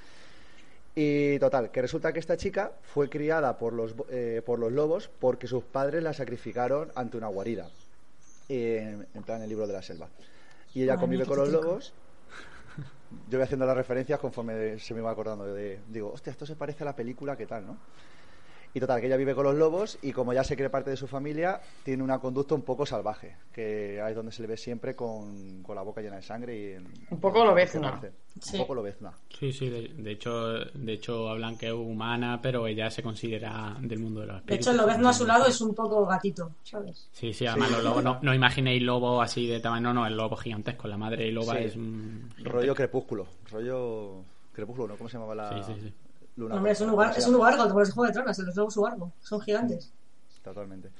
Y total, que resulta que esta chica fue criada por los, eh, por los lobos porque sus padres la sacrificaron ante una guarida. En, en plan, el libro de la selva. Y ella Ay, convive con los lobos. Yo voy haciendo las referencias conforme se me va acordando. De, digo, hostia, esto se parece a la película, ¿qué tal, no? Y total, que ella vive con los lobos y como ya se cree parte de su familia, tiene una conducta un poco salvaje, que ahí es donde se le ve siempre con, con la boca llena de sangre y... en- Un poco lobezna. Un Sí. poco lobezna. Sí, sí, de, de hecho, de hecho hablan que es humana, pero ella se considera del mundo de los De espíritus. hecho, el lobezno a su lado es un poco gatito, ¿sabes? Sí, sí, además los lobos, no, no imaginéis lobo así de tamaño, no, no, el lobo gigantesco, la madre loba Sí. es un... Rollo crepúsculo. Rollo crepúsculo, ¿no? ¿Cómo se llamaba la...? Sí, sí, sí. Luna Hombre, es un lugar, ¿cómo es un llama? lugar como los Juego de Tronos, los lobos son gigantes. Totalmente.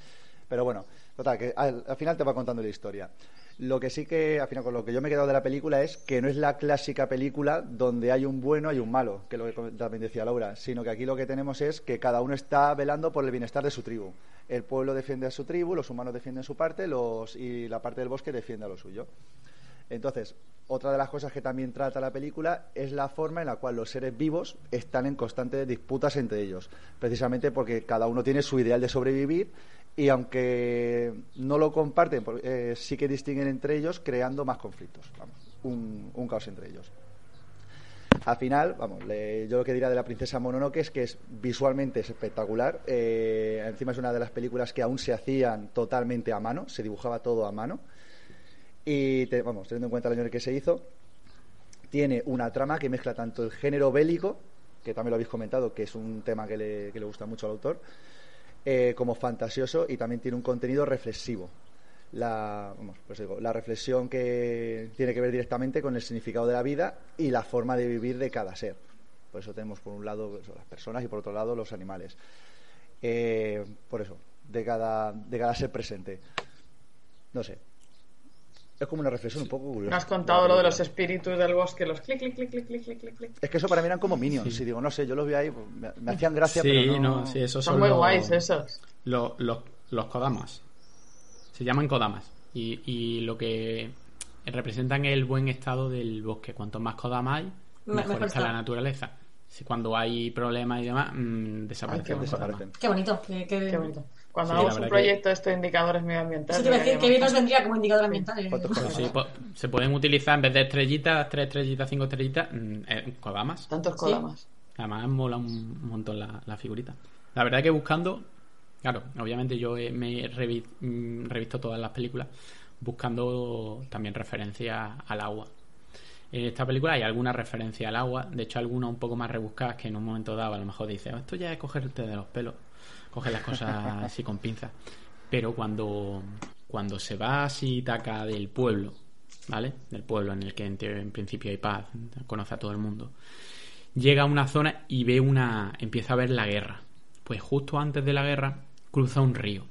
Pero bueno, total, que al, al final te va contando la historia. Lo que sí que, al final, con lo que yo me he quedado de la película es que no es la clásica película donde hay un bueno y un malo, que es lo que también decía Laura, sino que aquí lo que tenemos es que cada uno está velando por el bienestar de su tribu. El pueblo defiende a su tribu, los humanos defienden su parte, los y la parte del bosque defiende a lo suyo. Entonces, otra de las cosas que también trata la película es la forma en la cual los seres vivos están en constantes disputas entre ellos, precisamente porque cada uno tiene su ideal de sobrevivir y aunque no lo comparten, eh, sí que distinguen entre ellos creando más conflictos, vamos, un, un caos entre ellos. Al final, vamos, le- yo lo que diría de la princesa Mononoke es que es visualmente es espectacular. eh, encima es una de las películas que aún se hacían totalmente a mano, se dibujaba todo a mano. Y te- vamos, teniendo en cuenta el año en el que se hizo, tiene una trama que mezcla tanto el género bélico, que también lo habéis comentado, que es un tema que le, que le gusta mucho al autor, eh, como fantasioso y también tiene un contenido reflexivo. La, vamos, pues digo, la reflexión que tiene que ver directamente con el significado de la vida y la forma de vivir de cada ser. Por eso tenemos por un lado las personas y por otro lado los animales. Eh, por eso, de cada, de cada ser presente. No sé. Es como una reflexión un poco curiosa. Me has contado lo de los espíritus del bosque, los clic, clic, clic, clic, clic, clic, clic. Es que eso para mí eran como minions. Si digo, no sé, yo los vi ahí, pues, me, me hacían gracia, sí, pero no... no, sí, esos Son son, muy los, guays esos. Los, los, los Kodamas. Se llaman Kodamas. Y, y lo que representan es el buen estado del bosque. Cuanto más Kodama hay, Me- mejor, mejor está, la naturaleza. Si cuando hay problemas y demás, mm, Ay, desaparecen qué Kodama. Desaparecen. Qué bonito. Qué, qué- Qué bonito. Cuando Sí, hagamos un proyecto de estos indicadores medioambientales. Eso te iba a decir, que bien nos vendría como indicador ambiental. eh. ¿Cuántos Pues sí, po- se pueden utilizar en vez de estrellitas, tres estrellitas, cinco estrellitas, mm, eh, Kodamas. Tantos Kodamas. Además mola un, montón la, la figurita. La verdad que buscando, claro, obviamente yo he- me he revi- mm, revisto todas las películas buscando también referencias al agua. En esta película hay alguna referencia al agua, de hecho algunas un poco más rebuscadas que en un momento dado a lo mejor dice, "Oh, esto ya es cogerte de los pelos, coger las cosas así con pinzas. Pero cuando, cuando se va así Taka del pueblo, ¿vale? Del pueblo en el que en, en principio hay paz, conoce a todo el mundo llega a una zona y ve una empieza a ver la guerra pues justo antes de la guerra cruza un río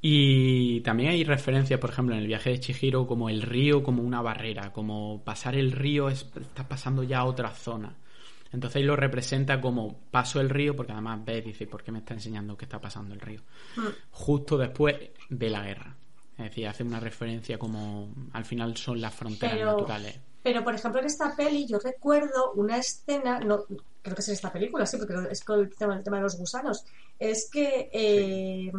y también hay referencias por ejemplo en el viaje de Chihiro como el río como una barrera como pasar el río es estás pasando ya a otra zona entonces ahí lo representa como paso el río porque además ve dice ¿por qué me está enseñando que está pasando el río? justo después ve la guerra. Es decir hace una referencia como al final son las fronteras Pero, naturales. pero, por ejemplo, en esta peli yo recuerdo una escena, no, creo que es en esta película, sí, porque es con el tema, el tema de los gusanos, es que, eh,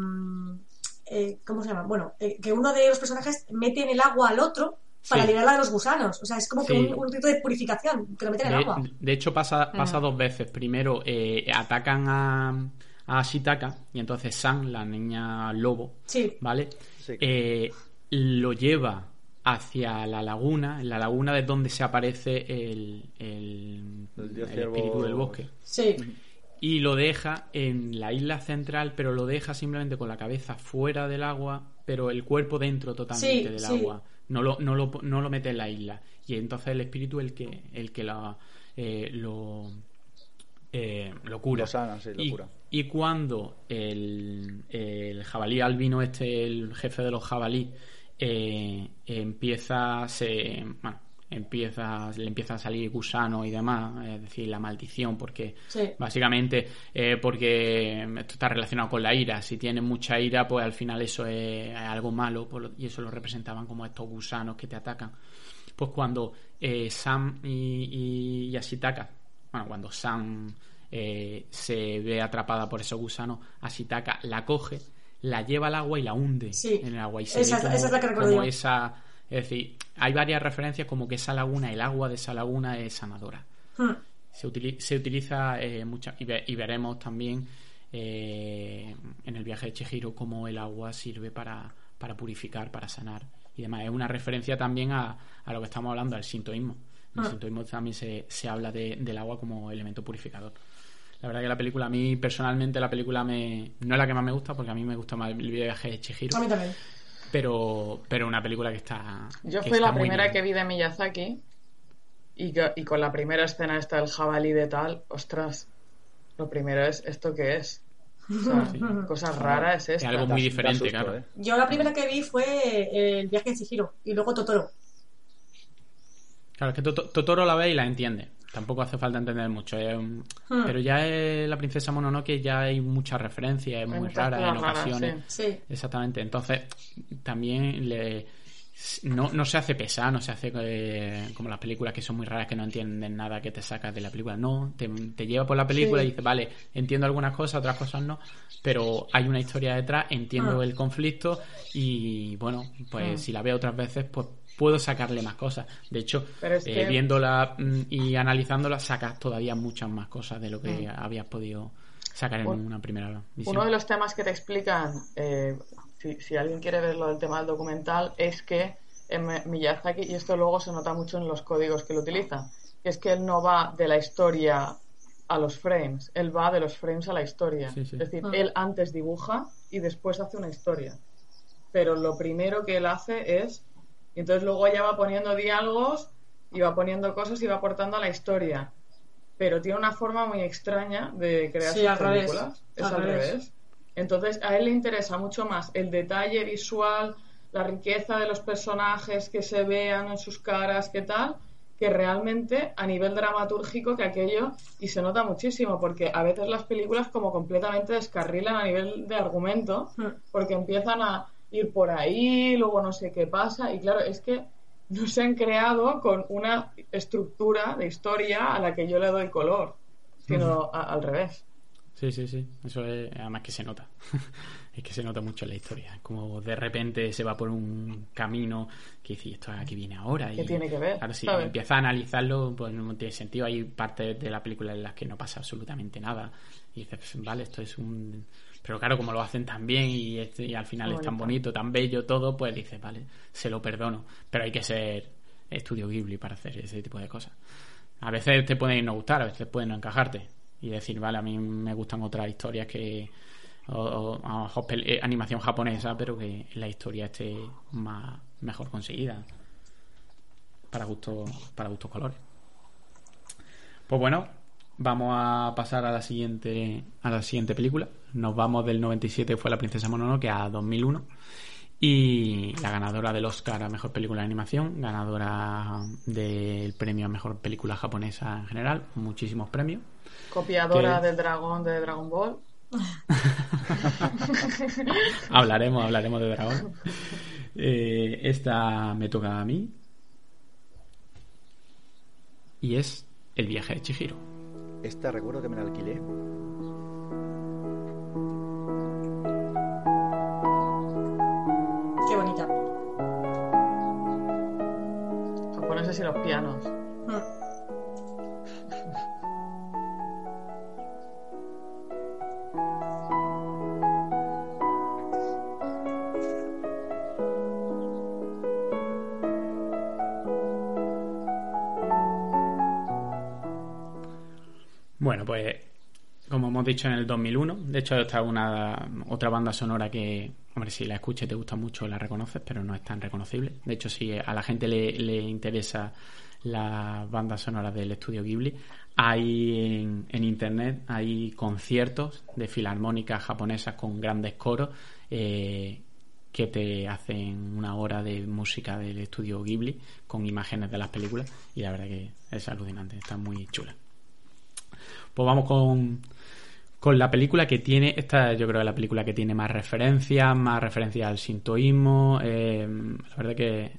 eh, ¿cómo se llama? Bueno, eh, que uno de los personajes mete en el agua al otro para Sí. liberarla de los gusanos. O sea, es como que un, un rito de purificación, que lo meten en el agua. De, de hecho, pasa, pasa Ah. dos veces. Primero, eh, atacan a, a Shitaka y entonces San, la niña lobo, Sí, ¿vale? Sí. Eh, lo lleva hacia la laguna, en la laguna es donde se aparece el, el, espíritu del bosque. sí. Y lo deja en la isla central, pero lo deja simplemente con la cabeza fuera del agua, pero el cuerpo dentro totalmente Sí, del sí. agua. No lo, no, lo, no lo mete en la isla. Y entonces el espíritu el que, el que la, eh, lo, eh, lo cura. Lo sana, sí, lo y, cura. y cuando el, el jabalí albino, este, el jefe de los jabalí, eh, empieza, se, bueno, empieza, le empieza a salir gusano y demás, es decir, la maldición, porque Sí. básicamente eh, porque esto está relacionado con la ira. Si tienes mucha ira, pues al final eso es, es algo malo por lo- y eso lo representaban como estos gusanos que te atacan. Pues cuando eh, Sam y, y, y Ashitaka, bueno, cuando Sam eh, se ve atrapada por esos gusanos, Ashitaka la coge, la lleva al agua y la hunde Sí. en el agua. Y se Esa ve es- como, esa es la que como esa. Es decir, hay varias referencias como que esa laguna, el agua de esa laguna es sanadora. Hmm. Se, utili- se utiliza eh, mucha, y, ve- y veremos también eh, en el viaje de Chihiro cómo el agua sirve para, para purificar, para sanar y demás. Es una referencia también a, a lo que estamos hablando, al sintoísmo. En el Ah. sintoísmo también se, se habla de- del agua como elemento purificador. La verdad que la película, a mí personalmente la película me, no es la que más me gusta, porque a mí me gusta más el viaje de Chihiro, A mí también. Pero, pero una película que está... Yo que fui está la primera que vi de Miyazaki y, que- y con la primera escena esta del jabalí de tal, ostras, lo primero es esto que es. O sea, Sí. cosa rara es Es esta. algo Da- muy diferente, claro. ¿eh? Yo la primera que vi fue el viaje de Chihiro y luego Totoro. Claro, es que Toto- Totoro la ve y la entiende. Tampoco hace falta entender mucho. es un- Hmm. Pero ya es la princesa Mononoke ya hay muchas referencias, es muy rara en ocasiones. sí. Sí. Exactamente. Entonces, también le no, no se hace pesar, no se hace eh, como las películas que son muy raras que no entienden nada que te sacas de la película. No, te, te lleva por la película Sí. y dices, vale, entiendo algunas cosas, otras cosas no, pero hay una historia detrás, entiendo Ah. el conflicto y bueno, pues Ah. si la veo otras veces, pues puedo sacarle más cosas. De hecho, eh, que- viéndola mm, y analizándola, sacas todavía muchas más cosas de lo que habías podido sacar en. Un- una primera visión. Uno de los temas que te explican, eh, si, si alguien quiere verlo del tema del documental, es que en Mi- Miyazaki, y esto luego se nota mucho en los códigos que él utiliza, es que él no va de la historia a los frames, él va de los frames a la historia. Sí, sí. Es decir, Ah. él antes dibuja y después hace una historia. Pero lo primero que él hace es, y entonces luego ya va poniendo diálogos y va poniendo cosas y va aportando a la historia. Pero tiene una forma muy extraña de crear Sí, sus al revés. películas. Es Al al revés. revés. Entonces a él le interesa mucho más el detalle visual, la riqueza de los personajes que se vean en sus caras, qué tal, que realmente a nivel dramatúrgico que aquello, y se nota muchísimo, porque a veces las películas como completamente descarrilan a nivel de argumento, Hmm. porque empiezan a ir por ahí, luego no sé qué pasa, y claro, es que no se han creado con una estructura de historia a la que yo le doy color, sino a- al revés. Sí, sí, sí. Eso es, además que se nota. es que se nota mucho en la historia. Como de repente se va por un camino que dice, esto aquí viene ahora. Y, ¿Qué tiene que ver? Claro, si ¿Sabes? empieza a analizarlo, pues no tiene sentido. Hay partes de la película en las que no pasa absolutamente nada. Y dices, vale, esto es un. Pero claro, como lo hacen tan bien y, este- y al final es tan bonito. tan bello todo, pues dices, vale, se lo perdono. Pero hay que ser estudio Ghibli para hacer ese tipo de cosas. A veces te pueden no gustar, a veces pueden no encajarte. Y decir, vale, a mí me gustan otras historias que. O, o- a lo mejor pel- eh, animación japonesa, pero que la historia esté más mejor conseguida. Para gustos para gustos colores. Pues bueno, vamos a pasar a la siguiente a la siguiente película. Nos vamos del 97 fue La princesa Mononoke a 2001 y la ganadora del Oscar a mejor película de animación, ganadora del premio a mejor película japonesa en general, muchísimos premios. Copiadora del dragón de Dragon Ball. hablaremos, hablaremos de Dragón. Eh, esta me toca a mí. Y es El viaje de Chihiro. Esta recuerdo que me la alquilé. Qué bonita. Japoneses y los pianos. Hmm. Bueno, pues como hemos dicho en el 2001, de hecho esta es una otra banda sonora que, hombre, si la escuchas te gusta mucho la reconoces, pero no es tan reconocible. De hecho, si a la gente le, le interesa las bandas sonoras del estudio Ghibli, hay en, en internet hay conciertos de filarmónicas japonesas con grandes coros eh, que te hacen una hora de música del estudio Ghibli con imágenes de las películas y la verdad que es alucinante, está muy chula. Pues vamos con, con la película que tiene, esta yo creo que es la película que tiene más referencias, más referencias al sintoísmo, eh, la verdad que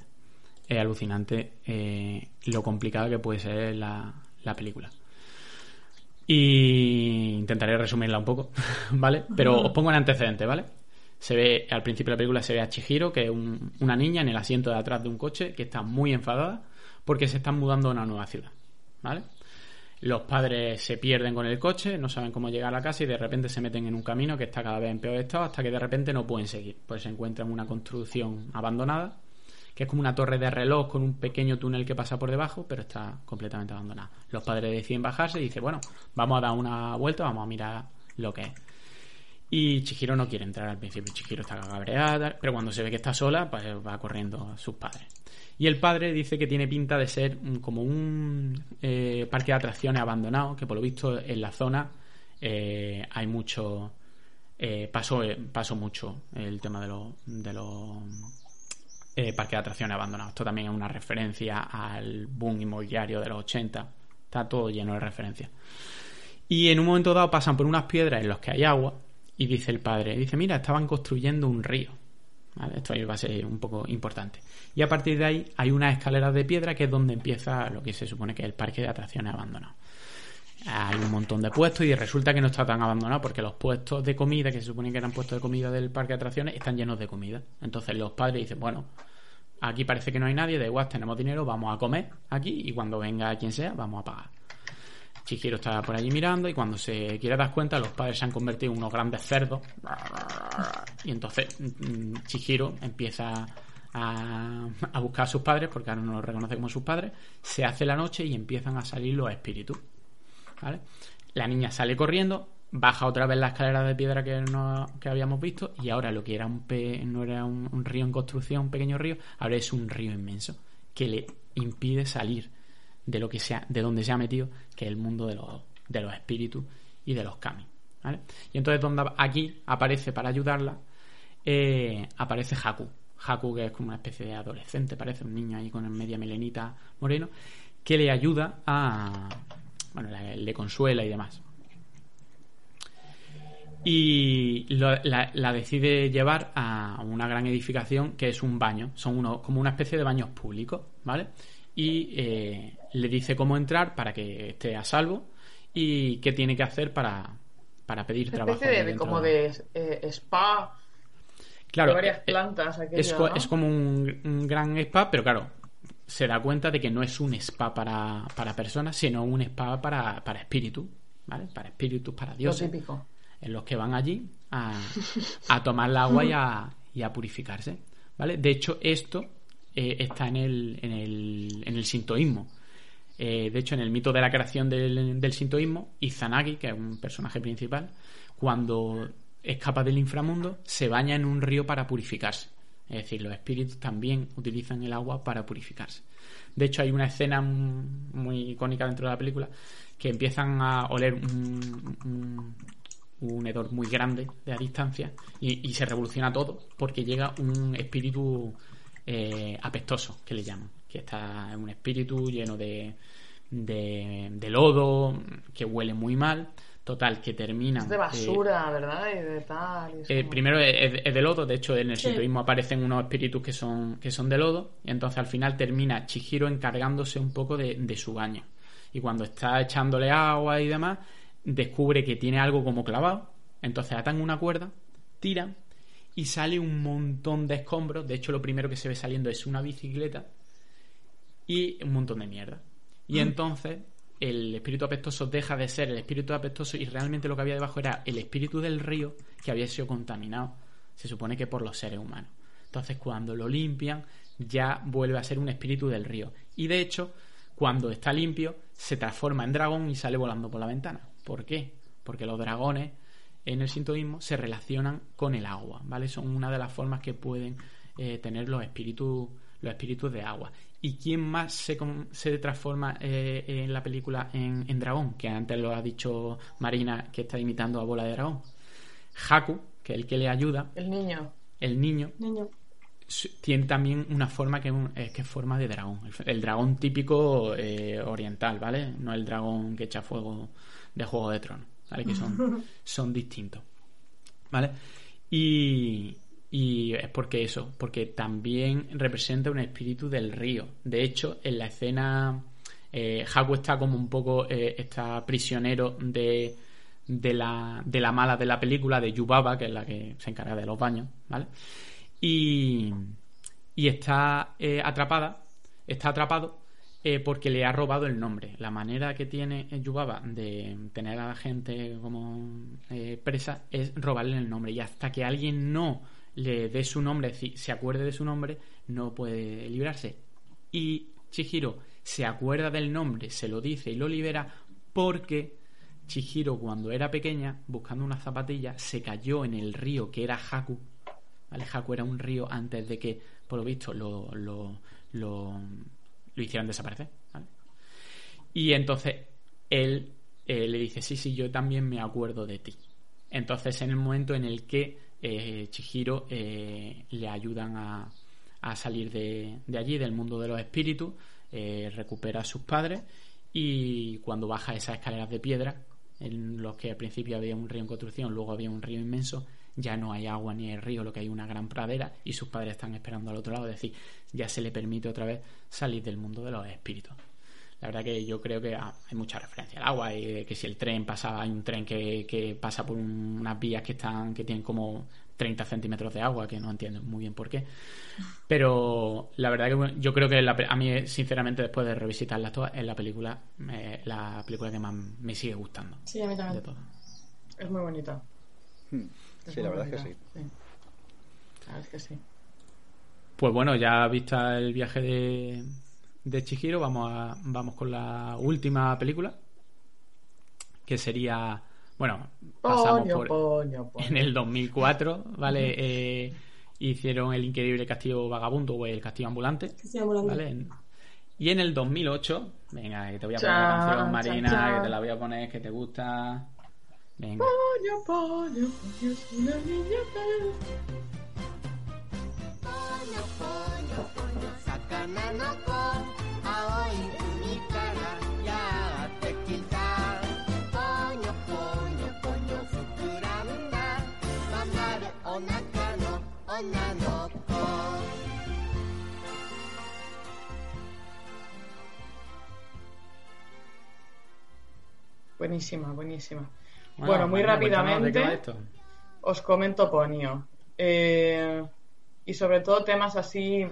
es alucinante eh, lo complicado que puede ser la, la película. Y intentaré resumirla un poco, ¿vale? Pero os pongo en antecedente, ¿vale? Se ve, al principio de la película se ve a Chihiro, que es un- una niña en el asiento de atrás de un coche, que está muy enfadada porque se están mudando a una nueva ciudad, ¿vale? Los padres se pierden con el coche, no saben cómo llegar a la casa y de repente se meten en un camino que está cada vez en peor estado hasta que de repente no pueden seguir. Pues se encuentran en una construcción abandonada, que es como una torre de reloj con un pequeño túnel que pasa por debajo, pero está completamente abandonada. Los padres deciden bajarse y dicen, bueno, vamos a dar una vuelta, vamos a mirar lo que es. Y Chihiro no quiere entrar al principio. Chihiro está cabreada, pero cuando se ve que está sola, pues va corriendo a sus padres. Y el padre dice que tiene pinta de ser como un eh, parque de atracciones abandonado, que por lo visto en la zona eh, hay mucho. Eh, pasó, eh, pasó mucho el tema de los, de eh, parques de atracciones abandonados. Esto también es una referencia al boom inmobiliario de los 80. Está todo lleno de referencias. Y en un momento dado pasan por unas piedras en las que hay agua y dice el padre, dice, mira, estaban construyendo un río. Esto ahí va a ser un poco importante. Y a partir de ahí hay unas escaleras de piedra que es donde empieza lo que se supone que es el parque de atracciones abandonado. Hay un montón de puestos y resulta que no está tan abandonado porque los puestos de comida, que se supone que eran puestos de comida del parque de atracciones, están llenos de comida. Entonces los padres dicen, bueno, aquí parece que no hay nadie, da igual, tenemos dinero, vamos a comer aquí y cuando venga quien sea, vamos a pagar. Chihiro está por allí mirando y cuando se quiere dar cuenta los padres se han convertido en unos grandes cerdos. Y entonces mm, Chihiro empieza a, buscar a sus padres porque ahora no los reconoce como sus padres se hace la noche y empiezan a salir los espíritus la niña sale corriendo baja otra vez la escalera de piedra que, no, que habíamos visto y ahora lo que era un pe- no era un río en construcción un pequeño río ahora es un río inmenso que le impide salir de lo que sea, de donde se ha metido, que es el mundo de los, de los espíritus y de los kami. Y entonces aquí aparece para ayudarla, eh, aparece Haku. Haku, que es como una especie de adolescente, parece un niño ahí con media melenita moreno, que le ayuda a. Bueno, le, consuela y demás. Y la decide llevar a una gran edificación que es un baño. Son uno, como una especie de baños públicos, ¿vale? Y eh, le dice cómo entrar para que esté a salvo y qué tiene que hacer para, para pedir Una trabajo. especie de, como de eh, spa, Claro, de varias eh, plantas. aquello, es, es como un, un gran spa, pero claro, se da cuenta de que no es un spa para, para personas, sino un spa para, para espíritus, ¿vale? Para espíritus, para Lo dioses, típico. en los que van allí a, a tomar el agua y a, y a purificarse, ¿vale? De hecho, esto eh, está en el, en el, en el sintoísmo. Eh, de hecho, en el mito de la creación del, sintoísmo, Izanagi, que es un personaje principal, cuando escapa del inframundo, se baña en un río para purificarse. Es decir, los espíritus también utilizan el agua para purificarse. De hecho, hay una escena muy icónica dentro de la película que empiezan a oler un, hedor muy grande de a distancia y, y se revoluciona todo porque llega un espíritu eh, apestoso, que le llaman, que está en un espíritu lleno de, de, de lodo, que huele muy mal. Total, que termina. Es de basura, ¿verdad? Y de tal. y es Eh, como- primero es, es de lodo, de hecho en el Sí. sintoísmo aparecen unos espíritus que son, que son de lodo, y entonces al final termina Chihiro encargándose un poco de, de su baño. Y cuando está echándole agua y demás, descubre que tiene algo como clavado, entonces atan una cuerda, tiran y sale un montón de escombros. De hecho, lo primero que se ve saliendo es una bicicleta y un montón de mierda. Y entonces el espíritu apestoso deja de ser el espíritu apestoso y realmente lo que había debajo era el espíritu del río que había sido contaminado, se supone que por los seres humanos. Entonces cuando lo limpian ya vuelve a ser un espíritu del río. Y de hecho, cuando está limpio, se transforma en dragón y sale volando por la ventana. ¿Por qué? Porque los dragones en el sintoísmo se relacionan con el agua, ¿vale? Son una de las formas que pueden eh, tener los espíritus los espíritus de agua. ¿Y quién más se, se transforma eh, en la película en, en dragón? Que antes lo ha dicho Marina, que está imitando a Bola de Dragón. Haku, que es el que le ayuda, El niño. el niño, tiene también una forma que es, un- es que es forma de dragón. El, el dragón típico eh, oriental, ¿vale? No el dragón que echa fuego de Juego de Tronos, ¿vale? Que son, son distintos, ¿vale? Y, y es porque eso, porque también representa un espíritu del río. De hecho, en la escena, eh, Haku está como un poco, eh, está prisionero de, de, la, de la mala de la película, de Yubaba, que es la que se encarga de los baños, ¿vale? Y, y está eh, atrapada, está atrapado eh, porque le ha robado el nombre. La manera que tiene Yubaba de tener a la gente como eh, presa es robarle el nombre. Y hasta que alguien no le dé su nombre, se acuerde de su nombre, no puede librarse. Y Chihiro se acuerda del nombre, se lo dice y lo libera porque Chihiro cuando era pequeña, buscando unas zapatillas, se cayó en el río que era Haku. ¿Vale? Haku era un río antes de que, por lo visto, lo, lo, lo, lo hicieran desaparecer. Y entonces él eh, le dice, sí, sí, yo también me acuerdo de ti. Entonces, en el momento en el que eh, Chihiro eh, le ayudan a, salir de, de allí, del mundo de los espíritus, eh, recupera a sus padres y cuando baja esas escaleras de piedra, en los que al principio había un río en construcción, luego había un río inmenso, ya no hay agua ni hay río, lo que hay una gran pradera y sus padres están esperando al otro lado, es decir, ya se le permite otra vez salir del mundo de los espíritus. La verdad que yo creo que ah, hay mucha referencia al agua y de que si el tren pasa, hay un tren que, que pasa por un- unas vías que están que tienen como 30 centímetros de agua, que no entiendo muy bien por qué. Pero la verdad que bueno, yo creo que la a mí, sinceramente, después de revisitarlas todas, es la película, eh, la película que más me sigue gustando. Sí, a mí De también. Es muy bonita. Hmm. Sí, la verdad es que bonita, sí. La verdad es que sí. Pues bueno, ya vista el viaje de, de Chihiro, vamos, a, vamos con la última película, que sería, bueno, pasamos Poño, por, poño, poño. en el 2004, ¿vale? Eh, hicieron El Increíble Castillo Vagabundo o El Castillo Ambulante. ¿vale? En- Y en el 2008, venga, que te voy a poner Chan, la canción, Marina, chan. que te la voy a poner, que te gusta. Venga. Buenísima, buenísima. Bueno, muy Marina, cuéntanos ¿de qué va rápidamente. esto? Os comento Ponio. Eh, y sobre todo temas así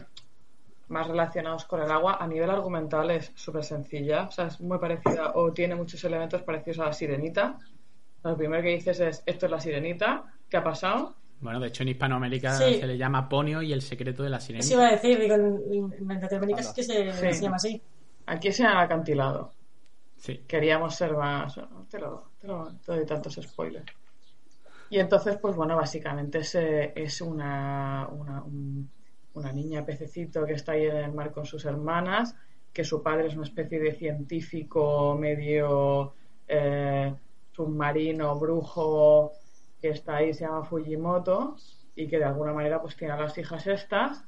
más relacionados con el agua. A nivel argumental es súper sencilla. O sea, es muy parecida o tiene muchos elementos parecidos a la sirenita. Lo primero que dices es, esto es la sirenita. ¿Qué ha pasado? Bueno, de hecho en Hispanoamérica Sí. se le llama Ponio y el secreto de la sirenita. Eso iba a decir, digo, en, es que se, Sí. se llama así. Aquí se llama acantilado. Sí. Queríamos ser más... Te lo, te lo doy tantos spoilers. Y entonces, pues bueno, básicamente es, es una, una, un- una niña pececito que está ahí en el mar con sus hermanas, que su padre es una especie de científico medio eh, submarino, brujo, que está ahí, se llama Fujimoto, y que de alguna manera pues tiene a las hijas estas.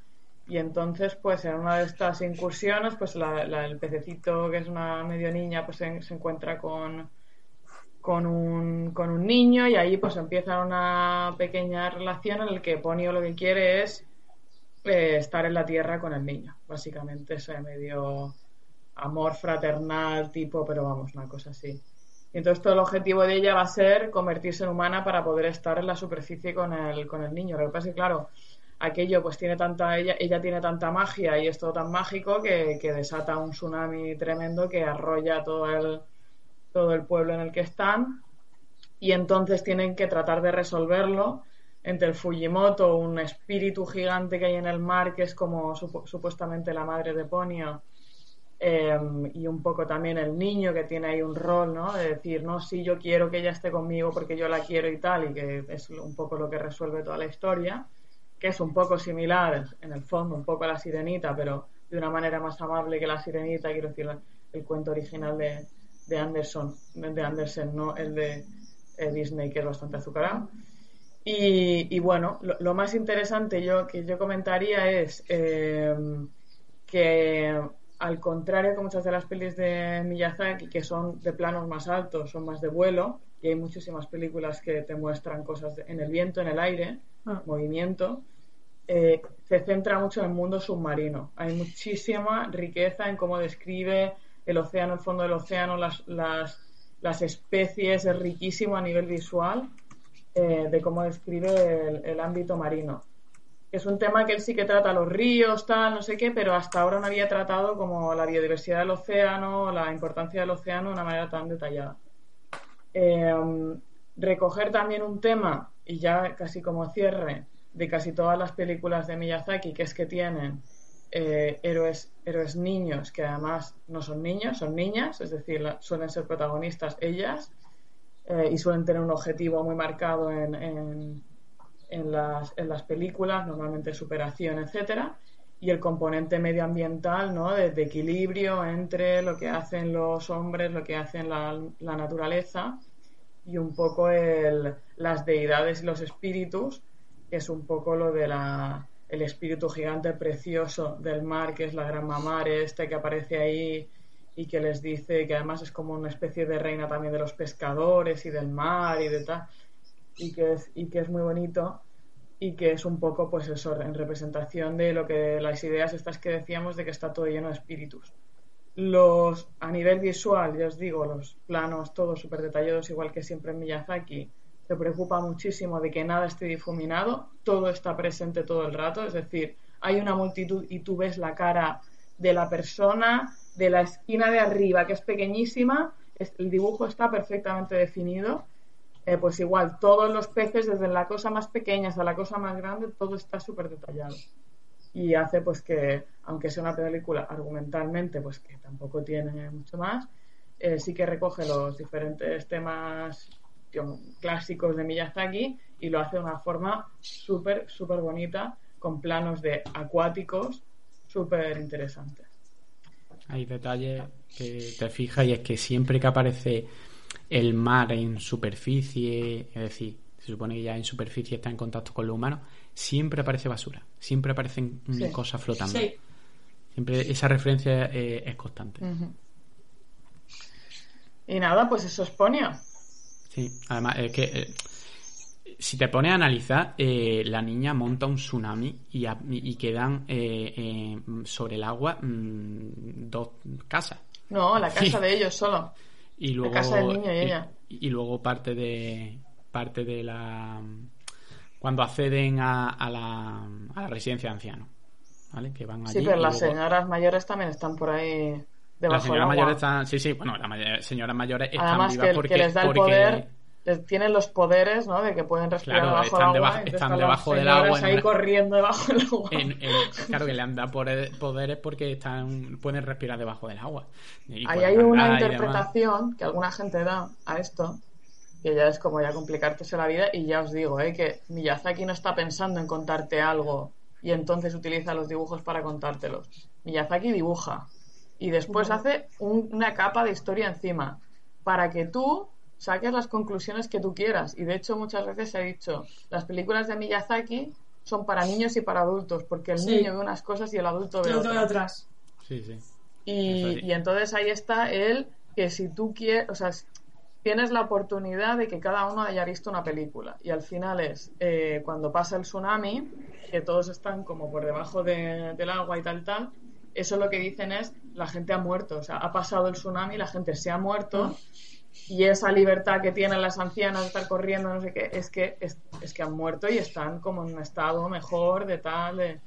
Y entonces, pues en una de estas incursiones, pues la- la- el pececito, que es una medio niña, pues se, se encuentra con, con un, con un niño y ahí pues empieza una pequeña relación en la que Ponio lo que quiere es eh, estar en la tierra con el niño. Básicamente ese medio amor fraternal tipo, pero vamos, una cosa así. Y entonces todo el objetivo de ella va a ser convertirse en humana para poder estar en la superficie con el, con el niño. Lo que pasa es que, claro, aquello pues tiene tanta, ella, ella tiene tanta magia y es todo tan mágico que, que desata un tsunami tremendo que arrolla todo el, todo el pueblo en el que están y entonces tienen que tratar de resolverlo entre el Fujimoto, un espíritu gigante que hay en el mar que es como supu- supuestamente la madre de Ponio eh, y un poco también el niño que tiene ahí un rol, ¿no? De decir, no, sí, yo quiero que ella esté conmigo porque yo la quiero y tal, y que es un poco lo que resuelve toda la historia, que es un poco similar, en el fondo, un poco a la sirenita, pero de una manera más amable que la sirenita, quiero decir, el cuento original de, de Anderson, de Andersen, no el de eh, Disney, que es bastante azucarado. Y, bueno, lo, más interesante yo que yo comentaría es eh, que al contrario que muchas de las pelis de Miyazaki, que son de planos más altos, son más de vuelo, y hay muchísimas películas que te muestran cosas en el viento, en el aire. Movimiento, eh, se centra mucho en el mundo submarino. Hay muchísima riqueza en cómo describe el océano, el fondo del océano, las, las, las especies, es riquísimo a nivel visual eh, de cómo describe el, ámbito marino. Es un tema que él sí que trata los ríos, tal, no sé qué, pero hasta ahora no había tratado como la biodiversidad del océano, la importancia del océano de una manera tan detallada. Eh, recoger también un tema, y ya casi como cierre, de casi todas las películas de Miyazaki, que es que tienen eh, héroes, héroes niños, que además no son niños, son niñas, es decir, suelen ser protagonistas ellas, eh, y suelen tener un objetivo muy marcado en, en- en las, en las películas, normalmente superación, etcétera, y el componente medioambiental, ¿no? De, de equilibrio entre lo que hacen los hombres, lo que hacen la, la naturaleza y un poco el, las deidades y los espíritus, que es un poco lo de la el espíritu gigante precioso del mar, que es la gran mamare, este que aparece ahí y que les dice que además es como una especie de reina también de los pescadores y del mar y de tal, y que es, y que es muy bonito y que es un poco pues eso, en representación de lo que las ideas estas que decíamos de que está todo lleno de espíritus. Los, a nivel visual, ya os digo, los planos todos súper detallados, igual que siempre en Miyazaki, se preocupa muchísimo de que nada esté difuminado, todo está presente todo el rato, es decir, hay una multitud y tú ves la cara de la persona, de la esquina de arriba, que es pequeñísima, el dibujo está perfectamente definido, eh, pues igual, todos los peces, desde la cosa más pequeña hasta la cosa más grande, todo está súper detallado. Y hace pues que, aunque sea una película argumentalmente, pues que tampoco tiene mucho más, eh, sí que recoge los diferentes temas clásicos de Miyazaki y lo hace de una forma súper, súper bonita, con planos de acuáticos súper interesantes. Hay detalles que te fijas y es que siempre que aparece el mar en superficie, es decir, se supone que ya en superficie está en contacto con lo humano, siempre aparece basura, siempre aparecen Sí. cosas flotando. Sí. Siempre esa referencia eh, es constante. Y nada, pues eso es Ponyo. Sí, además es que eh, si te pones a analizar, eh, la niña monta un tsunami y, a- y quedan eh, sobre el agua mm, dos casas. No, la casa Sí. de ellos solo. Y luego, casa del niño y ella. y luego parte de parte de la cuando acceden a, a la, a la residencia de ancianos, ¿vale? Que van allí. Sí, pero las luego- señoras mayores también están por ahí las debajo del señoras mayores están, sí, sí, bueno, las may- señoras mayores están Además vivas que, porque, que les da el porque- poder, les tienen los poderes, ¿no? De que pueden respirar Claro, debajo están del agua. están las debajo del agua en ahí una- corriendo debajo del agua. en- en- claro que le han dado poder- poderes porque están pueden respirar debajo del agua. Y Ahí hay una interpretación que alguna gente da a esto, que ya es como ya complicártese la vida, y ya os digo, ¿eh? que Miyazaki no está pensando en contarte algo y entonces utiliza los dibujos para contártelos. Miyazaki dibuja y después hace un- una capa de historia encima para que tú saques las conclusiones que tú quieras. Y de hecho muchas veces se ha dicho, las películas de Miyazaki son para niños y para adultos, porque el Sí. niño ve unas cosas y el adulto ve otras. atrás. Sí, sí. Y, y entonces ahí está él, que si tú quieres, o sea, tienes la oportunidad de que cada uno haya visto una película. Y al final es eh, cuando pasa el tsunami, que todos están como por debajo de- del agua y tal, tal. Eso lo que dicen es, la gente ha muerto, o sea, ha pasado el tsunami, la gente se ha muerto. Y esa libertad que tienen las ancianas de estar corriendo, no sé qué, es que, es, es que han muerto y están como en un estado mejor de tal, de...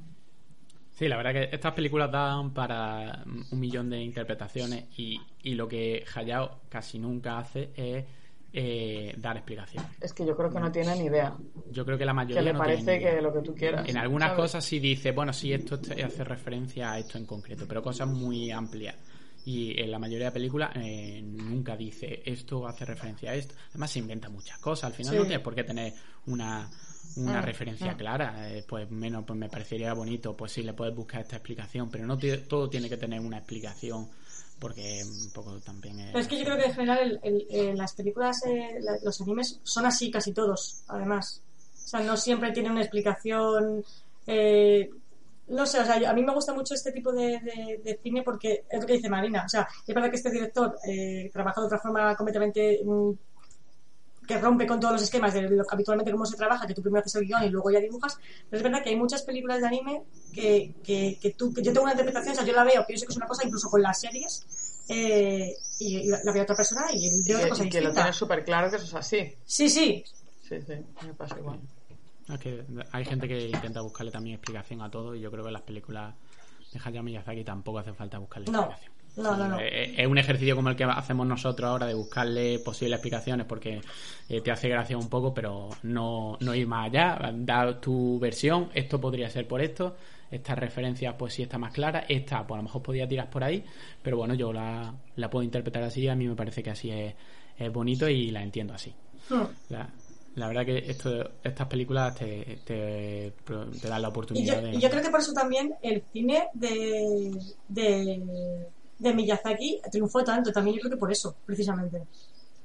Sí, la verdad que estas películas dan para un millón de interpretaciones y, y lo que Hayao casi nunca hace es eh, dar explicaciones. Es que yo creo que no tienen ni idea. Yo creo que la Que mayoría le no tiene parece idea. que lo que tú quieras. En algunas ¿sabes? cosas sí dice, bueno, sí, esto hace referencia a esto en concreto, pero cosas muy amplias. Y en la mayoría de películas eh, nunca dice esto hace referencia a esto. Además se inventa muchas cosas. Al final Sí. no tienes por qué tener una, una Mm, referencia mm. clara. Eh, pues menos, pues me parecería bonito. Pues sí, le puedes buscar esta explicación, pero no todo tiene que tener una explicación porque un poco también es... Pero es que yo creo que en general el- el- eh, las películas, eh, la- los animes son así casi todos, además. O sea, no siempre tiene una explicación. eh, no sé, o sea, a mí me gusta mucho este tipo de, de- de cine porque es lo que dice Marina. O sea, es verdad que este director eh, trabaja de otra forma completamente. Que rompe con todos los esquemas de lo que habitualmente cómo se trabaja, que tú primero haces el guion y luego ya dibujas, pero es verdad que hay muchas películas de anime que, que, que tú, que yo tengo una interpretación, o sea, yo la veo, pienso que es una cosa, incluso con las series, eh, y, y la ve otra persona y él Y ve otra que, cosa y que lo tienes súper claro que eso es así. Sí, sí, Sí, sí, me pasa igual. Es que hay gente que intenta buscarle también explicación a todo y yo creo que en las películas de Hayao Miyazaki tampoco hace falta buscarle No, explicación. No, no, no. Eh, Es un ejercicio como el que hacemos nosotros ahora de buscarle posibles explicaciones porque eh, te hace gracia un poco, pero no, no ir más allá. Da tu versión, esto podría ser por esto, estas referencias pues sí está más clara, esta pues a lo mejor podía tirar por ahí, pero bueno, yo la, la puedo interpretar así, a mí me parece que así es, es bonito y la entiendo así. Hmm. La, la verdad que esto, estas películas te, te, te dan la Y oportunidad yo, de... y yo creo que por eso también el cine de, de, de Miyazaki triunfó tanto, también yo creo que por eso, precisamente.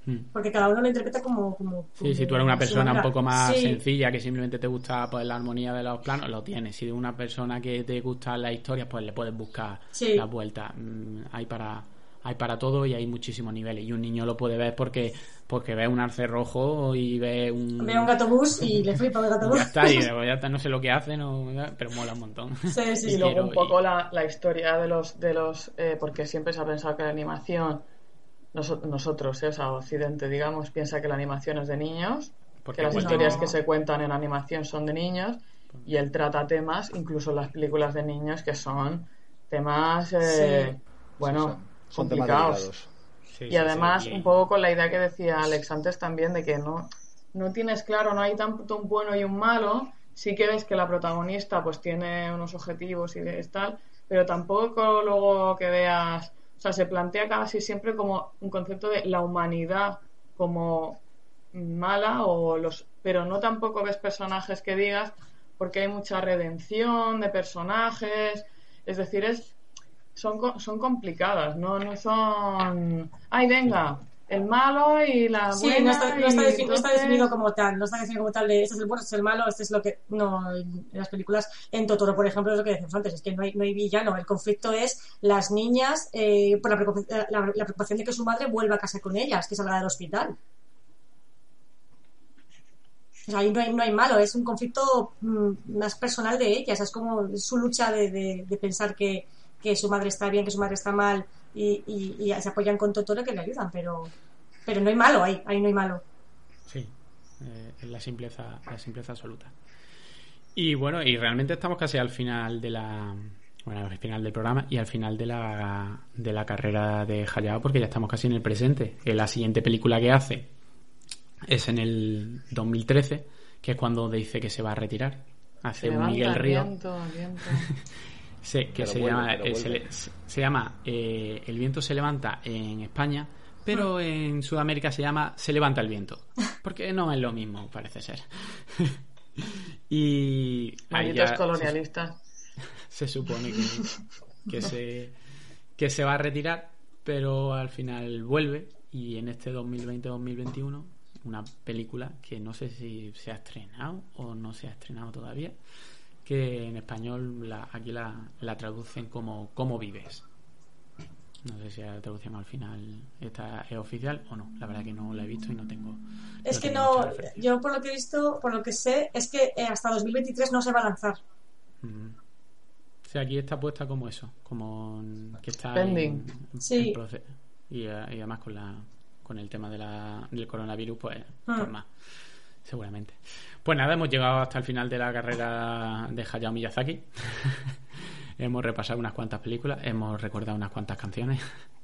Mm. Porque cada uno lo interpreta como... como Sí, si tú eres una persona un poco más Sí, sencilla, que simplemente te gusta pues, la armonía de los planos, lo tienes. Si eres una persona que te gusta la historia, pues le puedes buscar Sí. la vuelta. Mm, hay para hay para todo y hay muchísimos niveles. Y un niño lo puede ver porque porque ve un arce rojo y ve un... Ve un gato bus y le flipa el gato bus. Ya está, y ya está, no sé lo que hace, no, pero mola un montón. Sí, sí, Y sí. luego un poco la, la historia de los, de los eh, porque siempre se ha pensado que la animación, noso- nosotros, eh, o sea, Occidente, digamos, piensa que la animación es de niños, Porque que las historias No. que se cuentan en animación son de niños, y él trata temas, incluso las películas de niños, que son temas, eh, Sí. bueno, Son temas complicados. delicados. Sí, Y sí, además, sí, un poco con la idea que decía Alex antes también de que no, no tienes claro, no hay tanto un bueno y un malo. Sí que ves que la protagonista pues tiene unos objetivos y es tal, pero tampoco luego que veas, o sea, se plantea casi siempre como un concepto de la humanidad como mala o los, pero no tampoco ves personajes que digas porque hay mucha redención de personajes, es decir, es son, son complicadas, no, no son. ¡Ay, venga! El malo y la Sí, buena. no está, no, está no definido como tal, no está definido como tal de este es el bueno, este es el malo, este es lo que. No, en las películas, en Totoro, por ejemplo, es lo que decíamos antes, es que no hay, no hay villano, el conflicto es las niñas eh, por la, preocup- la- la preocupación de que su madre vuelva a casa con ellas, que salga del hospital. O sea, ahí no hay, no hay malo, es un conflicto mm, más personal de ellas, es como su lucha de, de- de pensar que, que su madre está bien, que su madre está mal y, y- y se apoyan con Totoro que le ayudan, pero, pero no hay malo ahí, ahí no hay malo. Sí, eh, es la simpleza, la simpleza absoluta. Y bueno, y realmente estamos casi al final de la bueno, al final del programa y al final de la, de la carrera de Hayao porque ya estamos casi en el presente. Que la siguiente película que hace es en el 2013, que es cuando dice que se va a retirar. Hace un Miguel el Río. Sí, que se vuelve, llama, eh, se, vuelve. le- se llama eh, El viento se levanta en España, pero en Sudamérica se llama Se levanta el viento. Porque no es lo mismo, parece ser. y ahí Malditos ya colonialistas. se, se supone que, que, se, que se va a retirar, pero al final vuelve. Y en este 2020-2021, una película que no sé si se ha estrenado o no se ha estrenado todavía que en español la- aquí la, la traducen como ¿Cómo vives? No sé si la traducción al final está, es oficial o no. La verdad que no la he visto y no tengo. Es que tengo no, yo por lo que he visto, por lo que sé, es que eh, hasta 2023 no se va a lanzar. Mm. O sea, aquí está puesta como eso, como en- que está Pending. en- Sí. en proce- y, y además con la con el tema de la, del coronavirus, pues, Hmm. pues más, seguramente. Pues nada, hemos llegado hasta el final de la carrera de Hayao Miyazaki. hemos repasado unas cuantas películas, hemos recordado unas cuantas canciones.